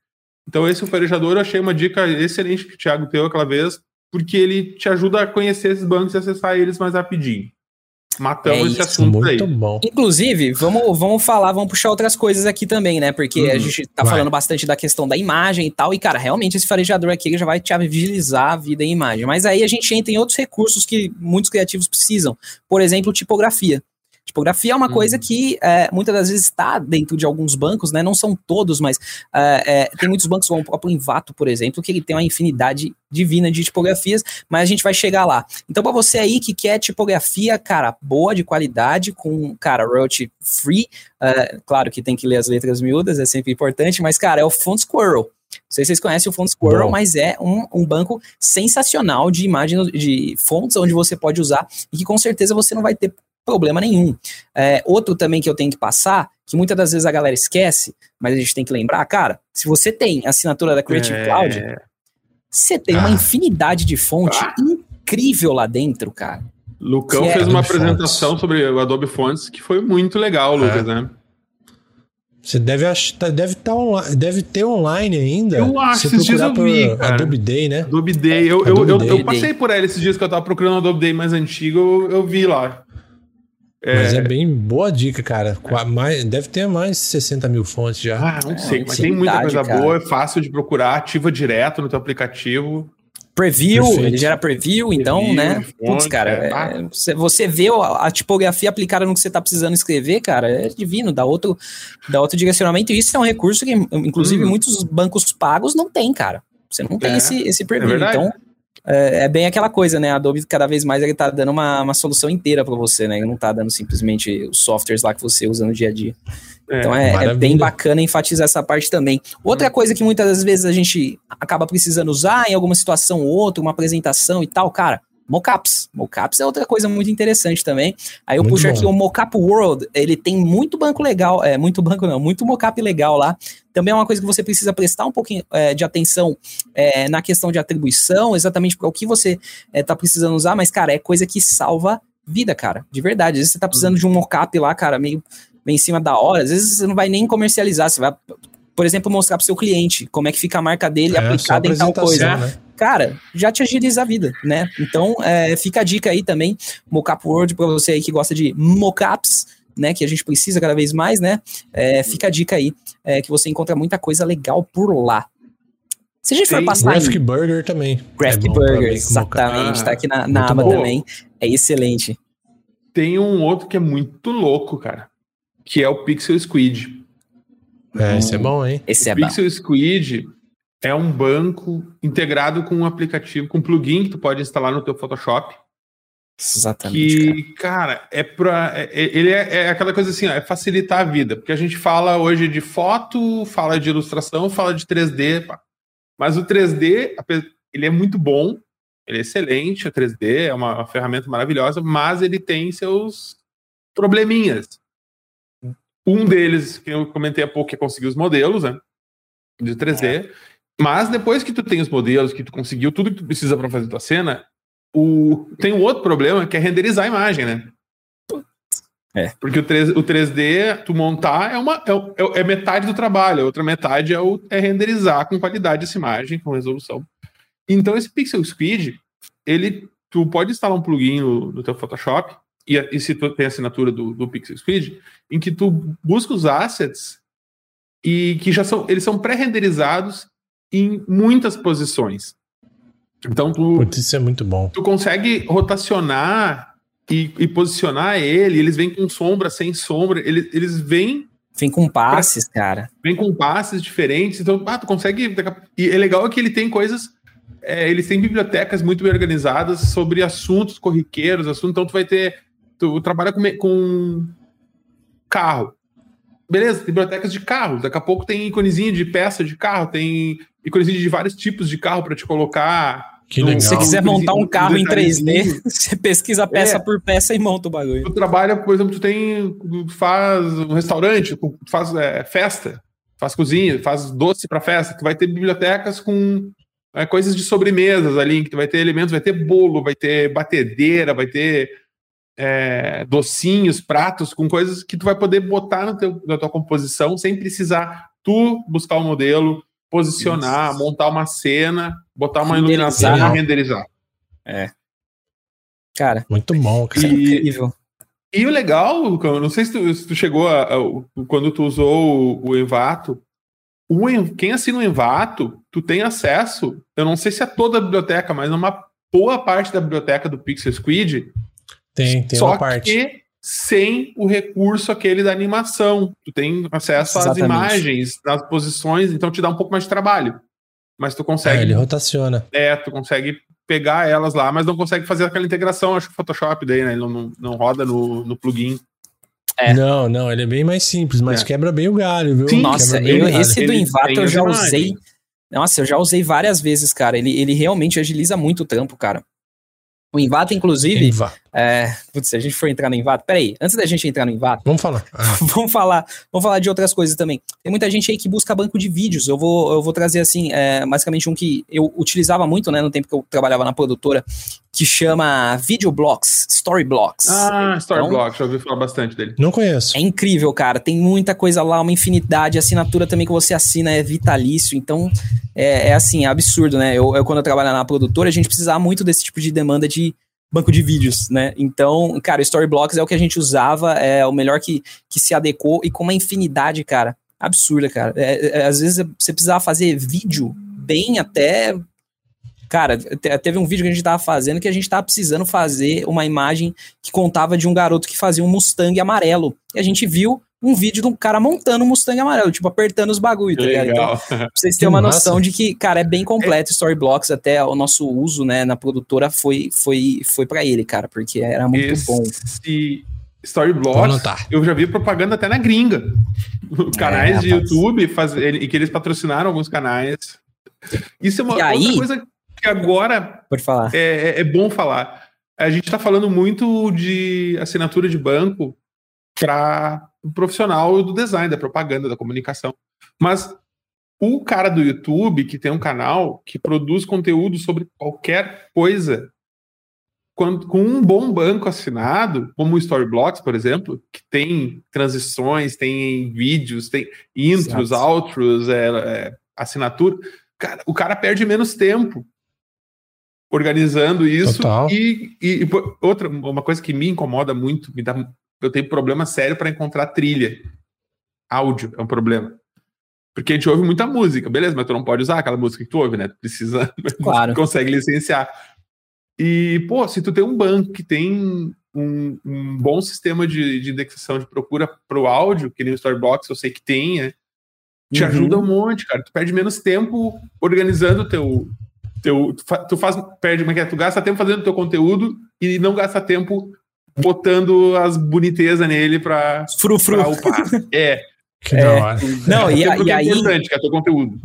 Então esse farejador eu achei uma dica excelente que o Thiago deu aquela vez, porque ele te ajuda a conhecer esses bancos e acessar eles mais rapidinho. Matamos é esse assunto muito aí. Bom. Inclusive, vamos, vamos falar, vamos puxar outras coisas aqui também, né? Porque uhum. a gente tá Vai. falando bastante da questão da imagem e tal, e, cara, realmente esse farejador aqui já vai te agilizar a vida em imagem. Mas aí a gente entra em outros recursos que muitos criativos precisam. Por exemplo, tipografia. Tipografia é uma coisa uhum. que é, muitas das vezes está dentro de alguns bancos, né? Não são todos, mas é, é, tem muitos bancos, como o próprio Invato, por exemplo, que ele tem uma infinidade divina de tipografias, mas a gente vai chegar lá. Então, para você aí que quer tipografia, cara, boa, de qualidade, com, cara, royalty free, uh, claro que tem que ler as letras miúdas, é sempre importante, mas, cara, é o Font Squirrel. Não sei se vocês conhecem o Font Squirrel, Bom. mas é um, um, banco sensacional de imagens, de fontes onde você pode usar e que com certeza você não vai ter problema nenhum. É, outro também que eu tenho que passar, que muitas das vezes a galera esquece, mas a gente tem que lembrar, cara, se você tem assinatura da Creative É. Cloud, você tem uma Ah. infinidade de fonte Ah. incrível lá dentro, cara. Lucão Que é fez uma Adobe apresentação Fonts. sobre o Adobe Fonts que foi muito legal, Lucas, né? Você deve ach- tá- deve, tá online, deve ter online ainda. Eu acho, Se esses dias eu vi, por cara. Adobe Day, né? Adobe Day. Eu, eu, Adobe eu, Day. eu passei por ela esses dias que eu tava procurando o Adobe Day mais antigo, eu, eu vi lá. Mas é bem boa dica, cara. Qua- mais- deve ter mais de 60 mil fontes já. Ah, não É, sei, mas tem muita coisa cara. boa, é fácil de procurar, ativa direto no teu aplicativo. Preview, Perfeito. ele gera preview, então, Preview, né? fonte, Putz, cara, é, é, ah. você, vê a, a tipografia aplicada no que você tá precisando escrever, cara, é divino, dá outro, dá outro direcionamento. E isso é um recurso que, inclusive, Hum. muitos bancos pagos não tem, cara. Você não tem É, esse, esse preview. então, é, é bem aquela coisa, né? A Adobe cada vez mais ele tá dando uma, uma solução inteira para você, né? Ele não tá dando simplesmente os softwares lá que você usa no dia a dia. Então é, é bem bacana enfatizar essa parte também. Outra coisa que muitas das vezes a gente acaba precisando usar em alguma situação ou outra, uma apresentação e tal, cara, mockups. Mockups é outra coisa muito interessante também. Aí eu Muito puxo bom. aqui o Mockup World, ele tem muito banco legal, é muito banco não, muito mockup legal lá. Também é uma coisa que você precisa prestar um pouquinho é, de atenção é, na questão de atribuição, exatamente para o que você é, tá precisando usar, mas, cara, é coisa que salva vida, cara, de verdade. Às vezes você tá precisando de um mockup lá, cara, meio, meio em cima da hora, às vezes você não vai nem comercializar, você vai, por exemplo, mostrar pro seu cliente como é que fica a marca dele É, aplicada em tal coisa. né? Cara, já te agiliza a vida, né? Então, é, fica a dica aí também, Mockup World, para você aí que gosta de mockups, né? Que a gente precisa cada vez mais, né? É, fica a dica aí, é, que você encontra muita coisa legal por lá. Se a gente for Tem passar Graphic em Burger também. Graphic É bom Burger, exatamente, Ah, tá aqui na, na aba bom. também, é excelente. Tem um outro que é muito louco, cara, que é o Pixel Squid. É, esse é bom, hein? Esse é o bom. Pixel Squid é um banco integrado com um aplicativo, com um plugin que tu pode instalar no teu Photoshop. Exatamente, cara. Que, cara, é pra. é- é- ele é, é aquela coisa assim, ó, é facilitar a vida. Porque a gente fala hoje de foto, fala de ilustração, fala de 3D. pá. Mas o 3D, ape- ele é muito bom, ele é excelente, o 3D é uma, uma ferramenta maravilhosa, mas ele tem seus probleminhas. Um deles, que eu comentei há pouco, é conseguir os modelos, né? De 3D. Mas depois que tu tem os modelos, que tu conseguiu tudo que tu precisa para fazer tua cena, o... tem um outro problema que é renderizar a imagem, né? É. Porque o, 3, o 3D, tu montar, é, uma, é, o- é metade do trabalho, a outra metade é, o, é renderizar com qualidade essa imagem, com resolução. Então, esse Pixel Squid, ele, tu pode instalar um plugin no, no teu Photoshop, e, e se tu tem a assinatura do, do Pixel Squid, em que tu busca os assets e que já são, eles são pré-renderizados em muitas posições. Então, tu, Putz, isso é muito bom. tu consegue rotacionar e, e posicionar ele, eles vêm com sombra, sem sombra, eles, eles vêm, Vem com passes, cara. vêm com passes diferentes, então ah, tu consegue. E é legal que ele tem coisas. É, eles têm bibliotecas muito bem organizadas sobre assuntos corriqueiros, assuntos, então tu vai ter. Tu trabalha com, com carro. Beleza, tem bibliotecas de carro. Daqui a pouco tem iconezinho de peça de carro, tem iconezinho de vários tipos de carro para te colocar. Que no- legal. Se você quiser montar um carro em 3D, detalhezinho. você pesquisa peça É. por peça e monta o bagulho. Tu trabalha, por exemplo, tu tem. faz um restaurante, tu faz é, festa, faz cozinha, faz doce para festa. Tu vai ter bibliotecas com é, coisas de sobremesas ali, que tu vai ter elementos, vai ter bolo, vai ter batedeira, vai ter é, docinhos, pratos, com coisas que tu vai poder botar no teu, na tua composição sem precisar tu buscar o modelo, posicionar, montar uma cena, botar uma Renderizar. iluminação e renderizar. Cara, Muito bom, cara. isso é E- incrível. E o legal, Lucão, eu não sei se tu, se tu chegou a, a- quando tu usou o, o Envato. O, quem assina o Envato, tu tem acesso, eu não sei se é toda a biblioteca, mas uma boa parte da biblioteca do Pixel Squid, Tem, tem só uma parte. que sem o recurso aquele da animação. Tu tem acesso às Exatamente. imagens, às posições, então te dá um pouco mais de trabalho. Mas tu É, consegue ele rotaciona. é, tu consegue pegar elas lá, mas não consegue fazer aquela integração, acho que o Photoshop daí, né? Ele não, não, não roda no, no plugin. É. Não, não, ele é bem mais simples, mas É. quebra bem o galho, viu? Sim. Nossa, eu- galho. esse do tem eu já imagens. usei. Nossa, eu já usei várias vezes, cara. Ele, ele realmente agiliza muito o trampo, cara. O Invato, inclusive, Invato. é, putz, se a gente for entrar no Invato, peraí, antes da gente entrar no Invato, Vamos falar. Ah, vamos falar, vamos falar de outras coisas também. Tem muita gente aí que busca banco de vídeos. Eu vou, eu vou trazer assim, é, basicamente um que eu utilizava muito, né, no tempo que eu trabalhava na produtora, que chama Videoblocks, Storyblocks. Ah, Storyblock, Então- já ouvi falar bastante dele. não conheço. É incrível, cara. Tem muita coisa lá, uma infinidade. A assinatura também que você assina é vitalício. Então, é, é assim, é absurdo, né? Eu, eu, quando eu trabalhava na produtora, a gente precisava muito desse tipo de demanda de banco de vídeos, né? Então, cara, Storyblocks é o que a gente usava, é o melhor que, que se adequou e com uma infinidade, cara, absurda, cara. É, é, às vezes você precisava fazer vídeo bem até. Cara, te- teve um vídeo que a gente tava fazendo que a gente tava precisando fazer uma imagem que contava de um garoto que fazia um Mustang amarelo. E a gente viu um vídeo de um cara montando um Mustang amarelo, tipo, apertando os bagulho, tá ligado? Então. Pra vocês terem uma massa. noção de que, cara, é bem completo Storyblocks, até o nosso uso, né, na produtora foi, foi, foi para ele, cara, porque era muito bom. Esse Vou Storyblocks, eu já vi propaganda até na gringa. Canais de É, rapaz. YouTube faz, e que eles patrocinaram alguns canais. Isso é uma E outra aí- coisa que agora Pode falar. é, é- é bom falar. A gente está falando muito de assinatura de banco para o profissional do design, da propaganda, da comunicação. Mas o cara do YouTube, que tem um canal que produz conteúdo sobre qualquer coisa, quando- com um bom banco assinado, como o Storyblocks, por exemplo, que tem transições, tem vídeos, tem intros, Exato. outros, é, é, assinatura, cara, o cara perde menos tempo organizando isso. Total. E, e- e, outra, uma coisa que me incomoda muito, me dá, eu tenho problema sério para encontrar trilha. Áudio é um problema. Porque a gente ouve muita música, beleza, mas tu não pode usar aquela música que tu ouve, né? Tu precisa, Claro. consegue licenciar. E, pô, se tu tem um banco que tem um, um bom sistema de, de indexação de procura pro áudio, que nem o Storybox eu sei que tem, né? Te Uhum. ajuda um monte, cara. Tu perde menos tempo organizando o teu. Teu tu, fa- tu faz. Perde, como é que é? Tu gasta tempo fazendo o teu conteúdo e não gasta tempo botando as bonitezas nele pra, Frufru. pra upar. É. Que da hora. Não, e, é e que é aí. importante, que é teu conteúdo.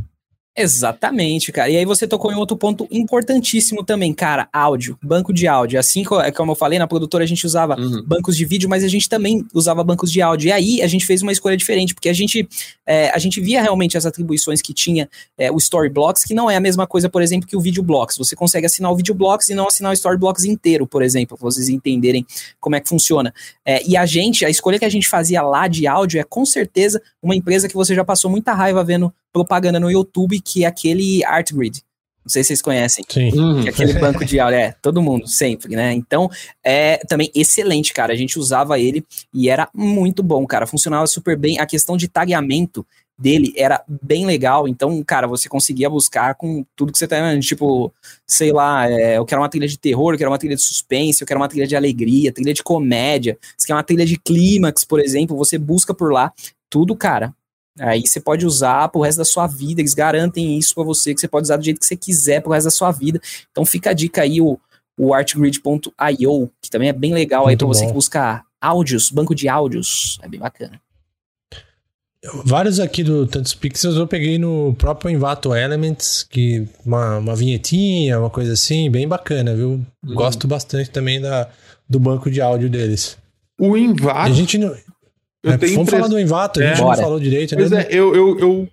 Exatamente, cara. E aí você tocou em outro ponto importantíssimo também, cara. Áudio, banco de áudio. Assim co- como eu falei, na produtora a gente usava Uhum. bancos de vídeo, mas a gente também usava bancos de áudio. E aí a gente fez uma escolha diferente, porque a gente, é, a gente via realmente as atribuições que tinha é, o Storyblocks, que não é a mesma coisa, por exemplo, que o Videoblocks. Você consegue assinar o Videoblocks e não assinar o Storyblocks inteiro, por exemplo, pra vocês entenderem como é que funciona. É, e a gente, a escolha que a gente fazia lá de áudio é com certeza uma empresa que você já passou muita raiva vendo propaganda no YouTube, que é aquele ArtGrid. Não sei se vocês conhecem. Sim. Que é aquele banco de áudio, é, todo mundo, sempre, né? Então, é também excelente, cara. A gente usava ele e era muito bom, cara. Funcionava super bem. A questão de tagueamento dele era bem legal. Então, cara, você conseguia buscar com tudo que você tá vendo. Tipo, sei lá, é, eu quero uma trilha de terror, eu quero uma trilha de suspense, eu quero uma trilha de alegria, trilha de comédia. Se quer uma trilha de clímax, por exemplo, você busca por lá. Tudo, cara. Aí você pode usar pro resto da sua vida, eles garantem isso pra você, que você pode usar do jeito que você quiser pro resto da sua vida. Então fica a dica aí, o, o artgrid.io, que também é bem legal aí Muito pra você bom. que busca áudios, banco de áudios. É bem bacana. Vários aqui do Tantos Pixels eu peguei no próprio Envato Elements, que uma, uma vinhetinha, uma coisa assim, bem bacana, viu? Uhum. Gosto bastante também da, do banco de áudio deles. O a Invato. gente não. Eu é, tenho vamos impress- falar do Envato, a É. gente não falou direito, Pois né? é, eu, eu, eu,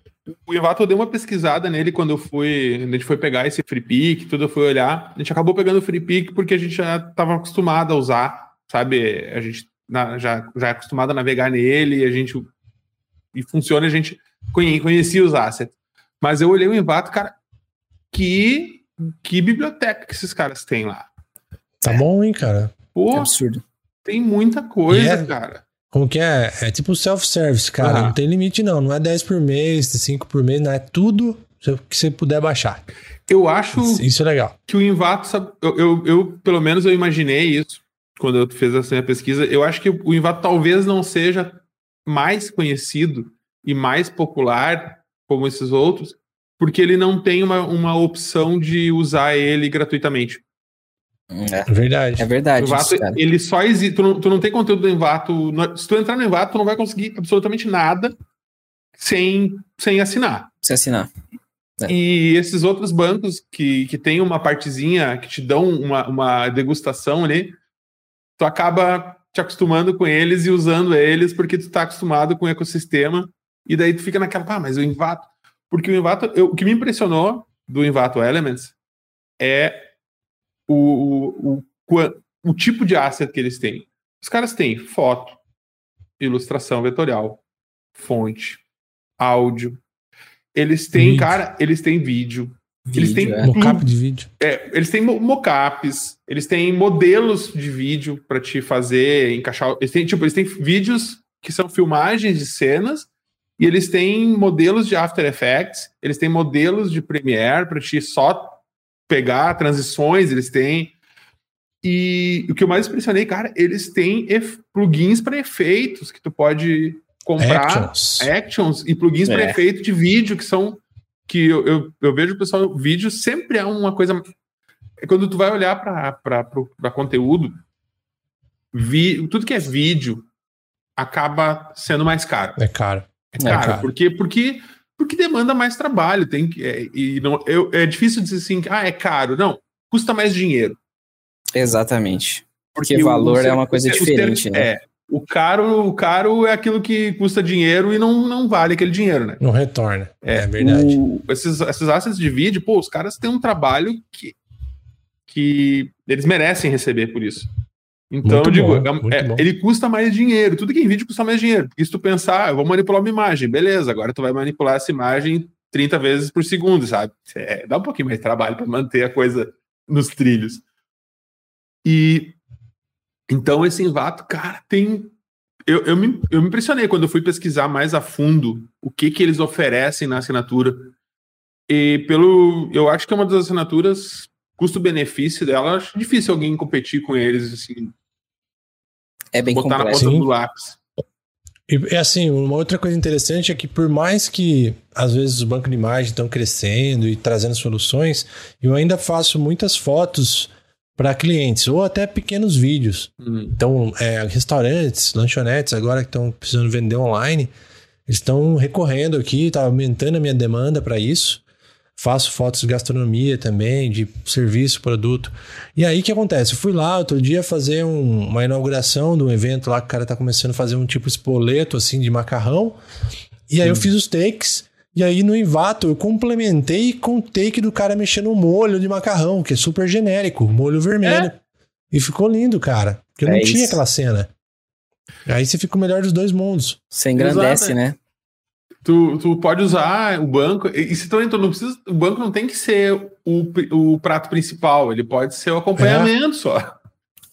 o Invato eu dei uma pesquisada nele quando eu fui. A gente foi pegar esse free pick, tudo eu fui olhar. A gente acabou pegando o free pick porque a gente já estava acostumado a usar, sabe? A gente na- já, já é acostumado a navegar nele, a gente. E funciona, a gente conhe- conhecia os assets. Mas eu olhei o Invato, cara, que, que biblioteca que esses caras têm lá. Tá bom, hein, cara? Pô, É absurdo. tem muita coisa, é- cara. Como que é? É tipo self-service, cara. Não tem limite, não. Não é 10 por mês, 5 por mês, não. É tudo que você puder baixar. Eu acho. Isso é legal. que o Invato, sabe, eu, eu, eu, pelo menos eu imaginei isso quando eu fiz essa minha pesquisa. Eu acho que o Invato talvez não seja mais conhecido e mais popular como esses outros, porque ele não tem uma, uma opção de usar ele gratuitamente. É, É verdade. é O verdade Invato, isso, cara. ele só existe. Tu não, tu não tem conteúdo do Invato. no- Se tu entrar no Invato, tu não vai conseguir absolutamente nada sem, sem assinar. Você assinar. É. E esses outros bancos que, que tem uma partezinha que te dão uma, uma degustação ali, tu acaba te acostumando com eles e usando eles porque tu tá acostumado com o ecossistema e daí tu fica naquela, ah, mas o Invato... Porque o Invato, eu, o que me impressionou do Invato Elements é o, o, o, o tipo de asset que eles têm. Os caras têm foto, ilustração vetorial, fonte, áudio. Eles têm, vídeo. cara, eles têm vídeo. vídeo eles têm é. mocap de vídeo. É, eles têm mockups, eles têm modelos de vídeo para te fazer encaixar. Eles têm, tipo, eles têm vídeos que são filmagens de cenas e eles têm modelos de After Effects, eles têm modelos de Premiere para te só pegar transições, eles têm e o que eu mais impressionei, cara, eles têm plugins para efeitos que tu pode comprar. Actions. Actions e plugins é. para efeito de vídeo que são. Que eu, eu, eu vejo o pessoal. Vídeo sempre é uma coisa. Quando tu vai olhar para conteúdo, vi, tudo que é vídeo acaba sendo mais caro. É caro. É caro. É caro. Porque, porque, porque demanda mais trabalho. Tem que, é, e não, eu, é difícil dizer assim, ah, é caro. Não, custa mais dinheiro. Exatamente. Porque, Porque valor o, é uma coisa o, diferente, o, né? É. O caro, o caro é aquilo que custa dinheiro e não, não vale aquele dinheiro, né? Não retorna. É, é verdade. O, esses, esses assets de vídeo, pô, os caras têm um trabalho que, que eles merecem receber por isso. Então, digo, é, é ele custa mais dinheiro. Tudo que em vídeo custa mais dinheiro. Porque se tu pensar, eu vou manipular uma imagem, beleza, agora tu vai manipular essa imagem 30 vezes por segundo, sabe? É, dá um pouquinho mais de trabalho para manter a coisa nos trilhos. E então esse Envato, cara, tem. Eu, eu, me, eu me impressionei quando eu fui pesquisar mais a fundo o que, que eles oferecem na assinatura. E pelo. Eu acho que é uma das assinaturas, custo-benefício dela, acho difícil alguém competir com eles, assim. É bem botar complexo. na ponta do lápis. E assim, uma outra coisa interessante é que por mais que às vezes os bancos de imagem estão crescendo e trazendo soluções, eu ainda faço muitas fotos para clientes ou até pequenos vídeos. Uhum. Então, é, restaurantes, lanchonetes agora que estão precisando vender online, estão recorrendo aqui, está aumentando a minha demanda para isso. Faço fotos de gastronomia também, de serviço, produto. E aí o que acontece? Eu fui lá outro dia fazer um, uma inauguração de um evento lá que o cara tá começando a fazer um tipo espoleto assim de macarrão. E aí eu fiz os takes e aí no Invato eu complementei com o take do cara mexendo no molho de macarrão, que é super genérico, molho vermelho. É? E ficou lindo, cara. Porque é não isso. tinha aquela cena. Aí você fica o melhor dos dois mundos. Você engrandece, Exato, né? Tu, tu pode usar o banco. E se tu não precisa. O banco não tem que ser o, o prato principal, ele pode ser o acompanhamento é. só.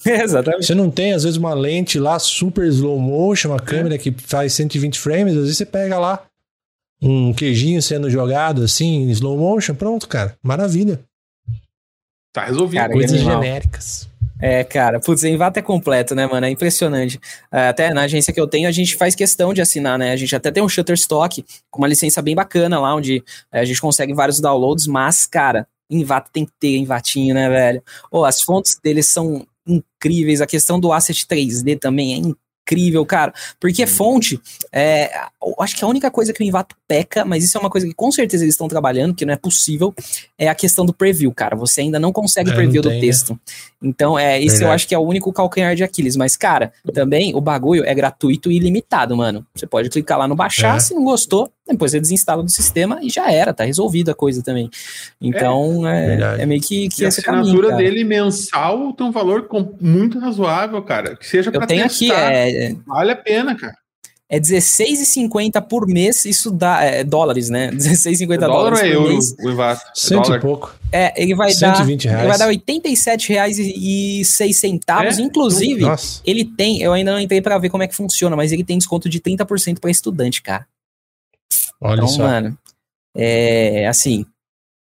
Exatamente. Você não tem, às vezes, uma lente lá super slow motion, uma câmera é. que faz 120 frames, às vezes você pega lá um queijinho sendo jogado assim, em slow motion, pronto, cara. Maravilha. Tá resolvido. Cara, Coisas genéricas. É, cara, putz, Envato é completo, né, mano? É impressionante. É, até na agência que eu tenho, a gente faz questão de assinar, né? A gente até tem um Shutterstock com uma licença bem bacana lá, onde é, a gente consegue vários downloads, mas, cara, Envato tem que ter Envatinho, né, velho? Oh, as fontes deles são incríveis, a questão do asset 3D também é incrível incrível, cara. Porque fonte, é, acho que a única coisa que o Invato peca, mas isso é uma coisa que com certeza eles estão trabalhando, que não é possível, é a questão do preview, cara. Você ainda não consegue é, preview do né? texto. Né? Então, é, isso Verdade. eu acho que é o único calcanhar de Aquiles. Mas, cara, também o bagulho é gratuito e ilimitado, mano. Você pode clicar lá no baixar, é. se não gostou, depois você desinstala do sistema e já era, tá resolvido a coisa também. Então, é, é, é meio que, que e esse a assinatura caminho, dele mensal tem um valor muito razoável, cara. Que seja para testar. Aqui, é, vale a pena, cara. É R$16,50 por mês, isso dá é, dólares, né? R$16,50 é dólares por euro, mês. o IVAT. Cento e pouco. É, ele vai 120 dar, reais. ele vai dar R$87,06. É? Inclusive, Nossa. ele tem, eu ainda não entrei para ver como é que funciona, mas ele tem desconto de 30% para estudante, cara. Olha então, só. mano, é assim,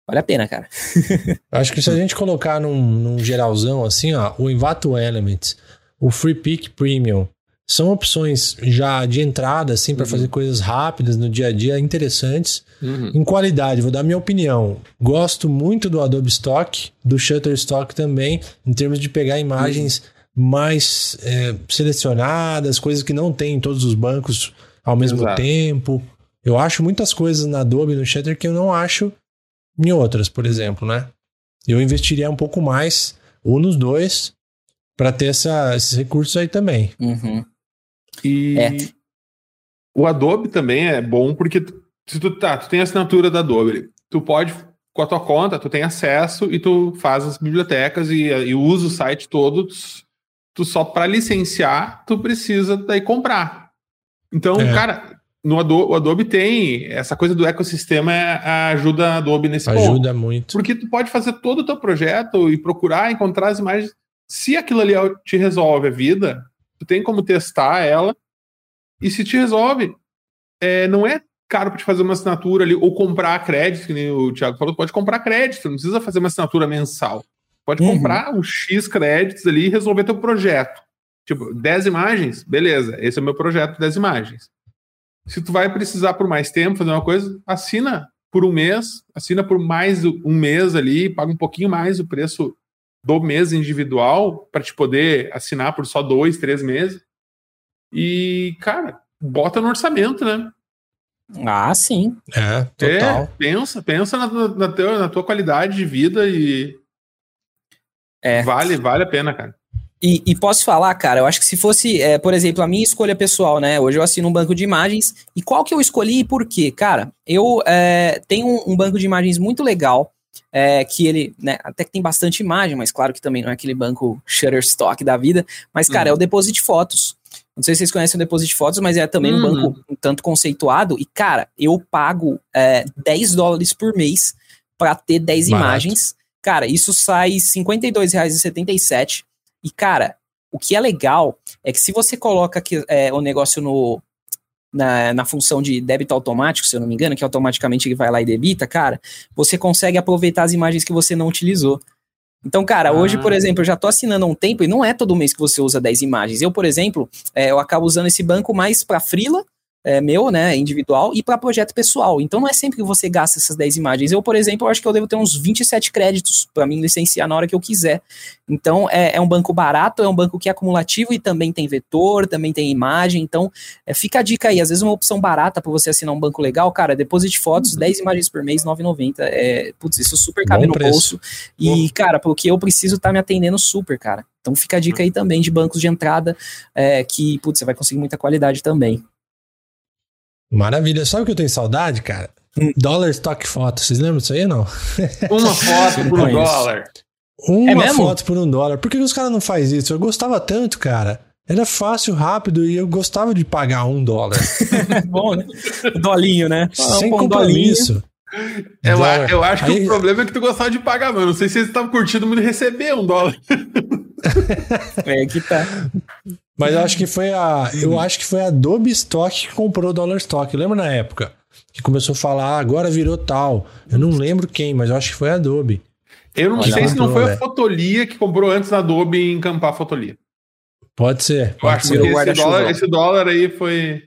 vale a pena, cara. Acho que se a gente colocar num, num geralzão assim, ó, o Invato Elements, o Free Pick Premium, são opções já de entrada, assim, para uhum. fazer coisas rápidas no dia a dia, interessantes. Uhum. Em qualidade, vou dar minha opinião. Gosto muito do Adobe Stock, do Shutterstock também, em termos de pegar imagens uhum. mais é, selecionadas, coisas que não tem em todos os bancos ao mesmo Exato. tempo. Eu acho muitas coisas na Adobe, no Shutter, que eu não acho em outras, por exemplo, né? Eu investiria um pouco mais, ou nos dois, para ter essa, esses recursos aí também. Uhum. E É. o Adobe também é bom porque se tu tá, tu tem a assinatura da Adobe, tu pode com a tua conta, tu tem acesso e tu faz as bibliotecas e, e usa o site todo. Tu só para licenciar, tu precisa daí comprar. Então, É. cara, no Adobe, o Adobe tem essa coisa do ecossistema é, ajuda a Adobe nesse ponto. Ajuda muito. Porque tu pode fazer todo o teu projeto e procurar encontrar as imagens. Se aquilo ali é te resolve a vida, tu tem como testar ela. E se te resolve, é, não é caro para te fazer uma assinatura ali ou comprar crédito, que nem o Thiago falou, tu pode comprar crédito, não precisa fazer uma assinatura mensal. Pode Uhum. comprar um X créditos ali e resolver teu projeto. Tipo, 10 imagens, beleza, esse é o meu projeto, 10 imagens. Se tu vai precisar por mais tempo fazer uma coisa, assina por um mês, assina por mais um mês ali, paga um pouquinho mais o preço do mês individual para te poder assinar por só dois, três meses. E, cara, bota no orçamento, né? Ah, sim. É, total. É, pensa, pensa na, na, na teu- na tua qualidade de vida e É. vale, vale a pena, cara. E, e posso falar, cara, eu acho que se fosse, é, por exemplo, a minha escolha pessoal, né? Hoje eu assino um banco de imagens. E qual que eu escolhi e por quê? Cara, eu é, tenho um, um banco de imagens muito legal. é, que ele, né, até que tem bastante imagem, mas claro que também não é aquele banco Shutterstock da vida. Mas, cara, é o Deposit Fotos. Não sei se vocês conhecem o Deposit Fotos, mas é também um Uhum. banco um tanto conceituado. E, cara, eu pago é, 10 dólares por mês para ter 10 Barato. imagens. Cara, isso sai R$ 52,77. E, cara, o que é legal é que se você coloca aqui, é, o negócio no, na, na função de débito automático, se eu não me engano, que automaticamente ele vai lá e debita, cara, você consegue aproveitar as imagens que você não utilizou. Então, cara, hoje, Ah. por exemplo, eu já tô assinando há um tempo e não é todo mês que você usa 10 imagens. Eu, por exemplo, é, eu acabo usando esse banco mais para frila, é, meu, né, individual, e para projeto pessoal. Então não é sempre que você gasta essas 10 imagens. Eu, por exemplo, acho que eu devo ter uns 27 créditos para mim licenciar na hora que eu quiser. Então é, é um banco barato, é um banco que é acumulativo e também tem vetor, também tem imagem. Então é, fica a dica aí. Às vezes uma opção barata para você assinar um banco legal, cara, deposit fotos, 10 imagens por mês, 9,90. É, putz, isso super cabe Bom no preço. bolso. E, cara, porque eu preciso tá me atendendo super, cara. Então fica a dica aí também de bancos de entrada, é, que, putz, você vai conseguir muita qualidade também. Maravilha. Sabe o que eu tenho saudade, cara? Hum. Dollar Stock Photo. Vocês lembram disso aí, não? Uma foto por um dólar. Uma É mesmo? foto por um dólar. Por que os caras não fazem isso? Eu gostava tanto, cara. Era fácil, rápido e eu gostava de pagar um dólar. Bom, né? Dolinho, né? sem um compromisso. Eu, Dólar. eu acho que Aí- o problema é que tu gostava de pagar, mano. Não sei se eles estavam curtindo muito receber um dólar. É que tá. Mas eu acho que foi a. Eu acho que foi a Adobe Stock que comprou o Dollar Stock. Lembra na época? Que começou a falar, ah, agora virou tal. Eu não lembro quem, mas eu acho que foi a Adobe. Eu não Olha sei se não foi a. Fotolia que comprou antes da Adobe encampar a Fotolia. Pode ser. Eu Pode acho ser. esse dólar, esse dólar aí foi.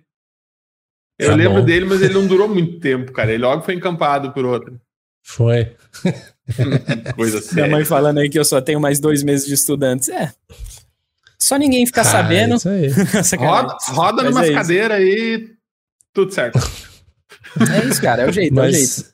Eu Tá lembro bom. dele, mas ele não durou muito tempo, cara. Ele logo foi encampado por outro. Foi. Coisa Minha séria. mãe falando aí que eu só tenho mais dois meses de estudantes. É. Só ninguém ficar Ah, sabendo. Isso aí. Roda, roda Mas numas é isso. cadeiras aí, tudo certo. É isso, cara. É o jeito, é o jeito.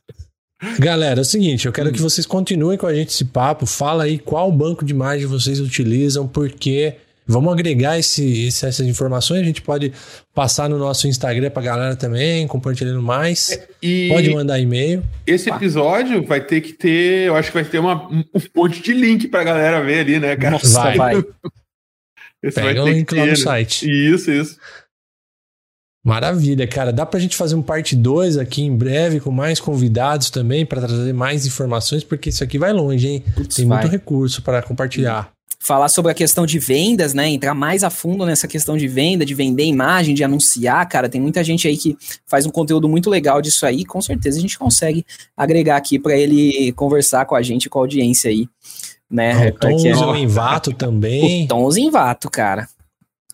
Mas, galera, é o seguinte, eu quero que vocês continuem com a gente esse papo. Fala aí qual banco de imagem vocês utilizam, porque vamos agregar esse, esse- essas informações. A gente pode passar no nosso Instagram pra galera também, compartilhando mais. E Pode mandar e-mail. esse episódio vai ter que ter, eu acho que vai ter uma, um monte de link pra galera ver ali, né, cara? Nossa, Vai. vai. Esse Pega o link lá no né? site. Isso, isso. Maravilha, cara. Dá pra gente fazer um parte 2 aqui em breve, com mais convidados também, pra trazer mais informações, porque isso aqui vai longe, hein? Putz, Tem vai. muito recurso pra compartilhar. Falar sobre a questão de vendas, né? Entrar mais a fundo nessa questão de venda, de vender imagem, de anunciar, cara. Tem muita gente aí que faz um conteúdo muito legal disso aí. Com certeza a gente consegue agregar aqui pra ele conversar com a gente, com a audiência aí. Né? o Tom é- usa o Envato também. o Tons em Vato, cara.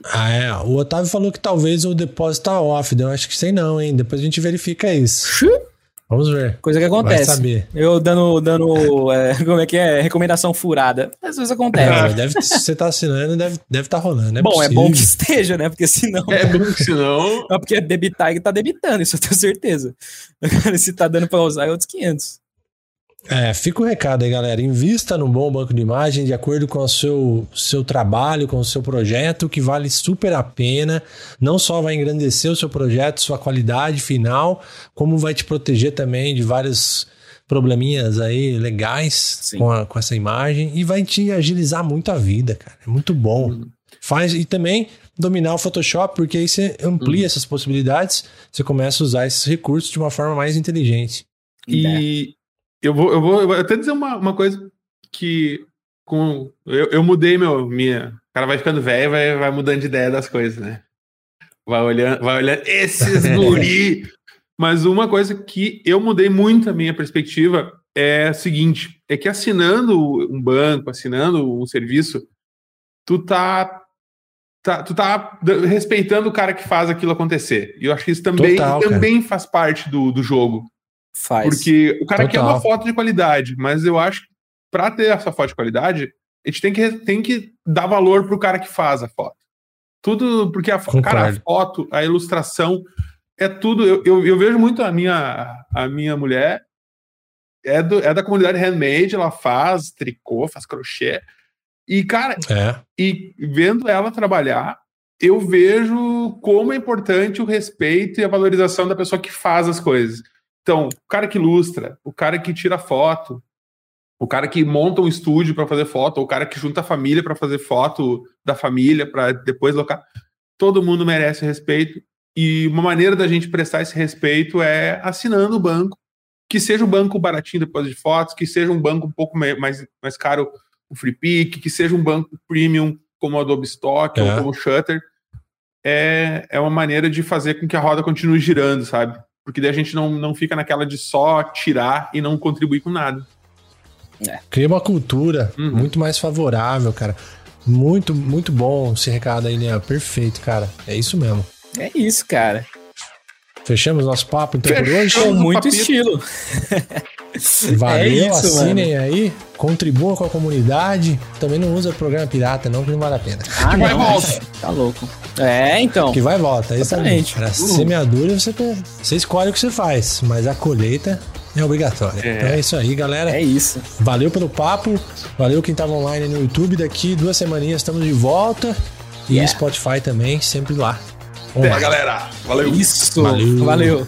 Ah, é. O Otávio falou que talvez o depósito tá off. Eu acho que sei não, hein? Depois a gente verifica isso. Vamos ver. Coisa que Vai acontece. saber. Eu dando, dando é, como é que é? Recomendação furada. Às vezes acontece. Ah, deve, se você tá assinando, deve, deve tá rolando. É bom, é possível. bom que esteja, né? Porque senão. É bom que senão. Não, porque debitar ele tá debitando, isso eu tenho certeza. Se tá dando pra usar é outros 500. É, fica o recado aí, galera. Invista num bom banco de imagem de acordo com o seu, seu trabalho, com o seu projeto, que vale super a pena. Não só vai engrandecer o seu projeto, sua qualidade final, como vai te proteger também de vários probleminhas aí legais com, a, com essa imagem e vai te agilizar muito a vida, cara. É muito bom. Uhum. Faz e também dominar o Photoshop, porque aí você amplia uhum. essas possibilidades, você começa a usar esses recursos de uma forma mais inteligente. E eu vou, eu vou, eu vou até dizer uma, uma coisa que com eu, eu mudei meu minha, o cara vai ficando velho, vai, vai mudando de ideia das coisas, né? Vai olhando, vai olhando esses guri. Mas uma coisa que eu mudei muito a minha perspectiva é a seguinte, é que assinando um banco, assinando um serviço, tu tá tá, tu tá respeitando o cara que faz aquilo acontecer. E eu acho que isso também, Total, também faz parte do, do jogo. Faz. Porque o cara Total. quer uma foto de qualidade, mas eu acho que pra ter essa foto de qualidade, a gente tem que, tem que dar valor pro cara que faz a foto. Tudo, porque a, cara, a foto, a ilustração, é tudo. Eu, eu, eu, vejo muito a minha, a minha mulher, é, do, é da comunidade handmade, ela faz tricô, faz crochê. E, cara, é. e vendo ela trabalhar, eu vejo como é importante o respeito e a valorização da pessoa que faz as coisas. Então, o cara que ilustra, o cara que tira foto, o cara que monta um estúdio para fazer foto, o cara que junta a família para fazer foto da família para depois locar. Todo mundo merece respeito e uma maneira da gente prestar esse respeito é assinando o banco, que seja um banco baratinho depois de fotos, que seja um banco um pouco mais, mais caro, o FreePic, que seja um banco premium como o Adobe Stock é. ou como o Shutter. É, é uma maneira de fazer com que a roda continue girando, sabe? Porque daí a gente não, não fica naquela de só tirar e não contribuir com nada. É. Cria uma cultura uhum. muito mais favorável, cara. Muito, muito bom esse recado aí, né? Perfeito, cara. É isso mesmo. É isso, cara. Fechamos nosso papo então Fechamos por hoje? Com muito papito. estilo. Valeu, é isso, assinem mano. aí, contribuam com a comunidade. Também não usa programa pirata, não, que não vale a pena. Ah, que não, vai e volta. Tá louco. É, então. Que vai e volta, exatamente. Para semeadura, você, você escolhe o que você faz, mas a colheita é obrigatória. É. Então é isso aí, galera. É isso. Valeu pelo papo, valeu quem tava online no YouTube. Daqui duas semaninhas estamos de volta. E yeah. Spotify também, sempre lá. Até, galera. Valeu. Isso. Valeu. Valeu.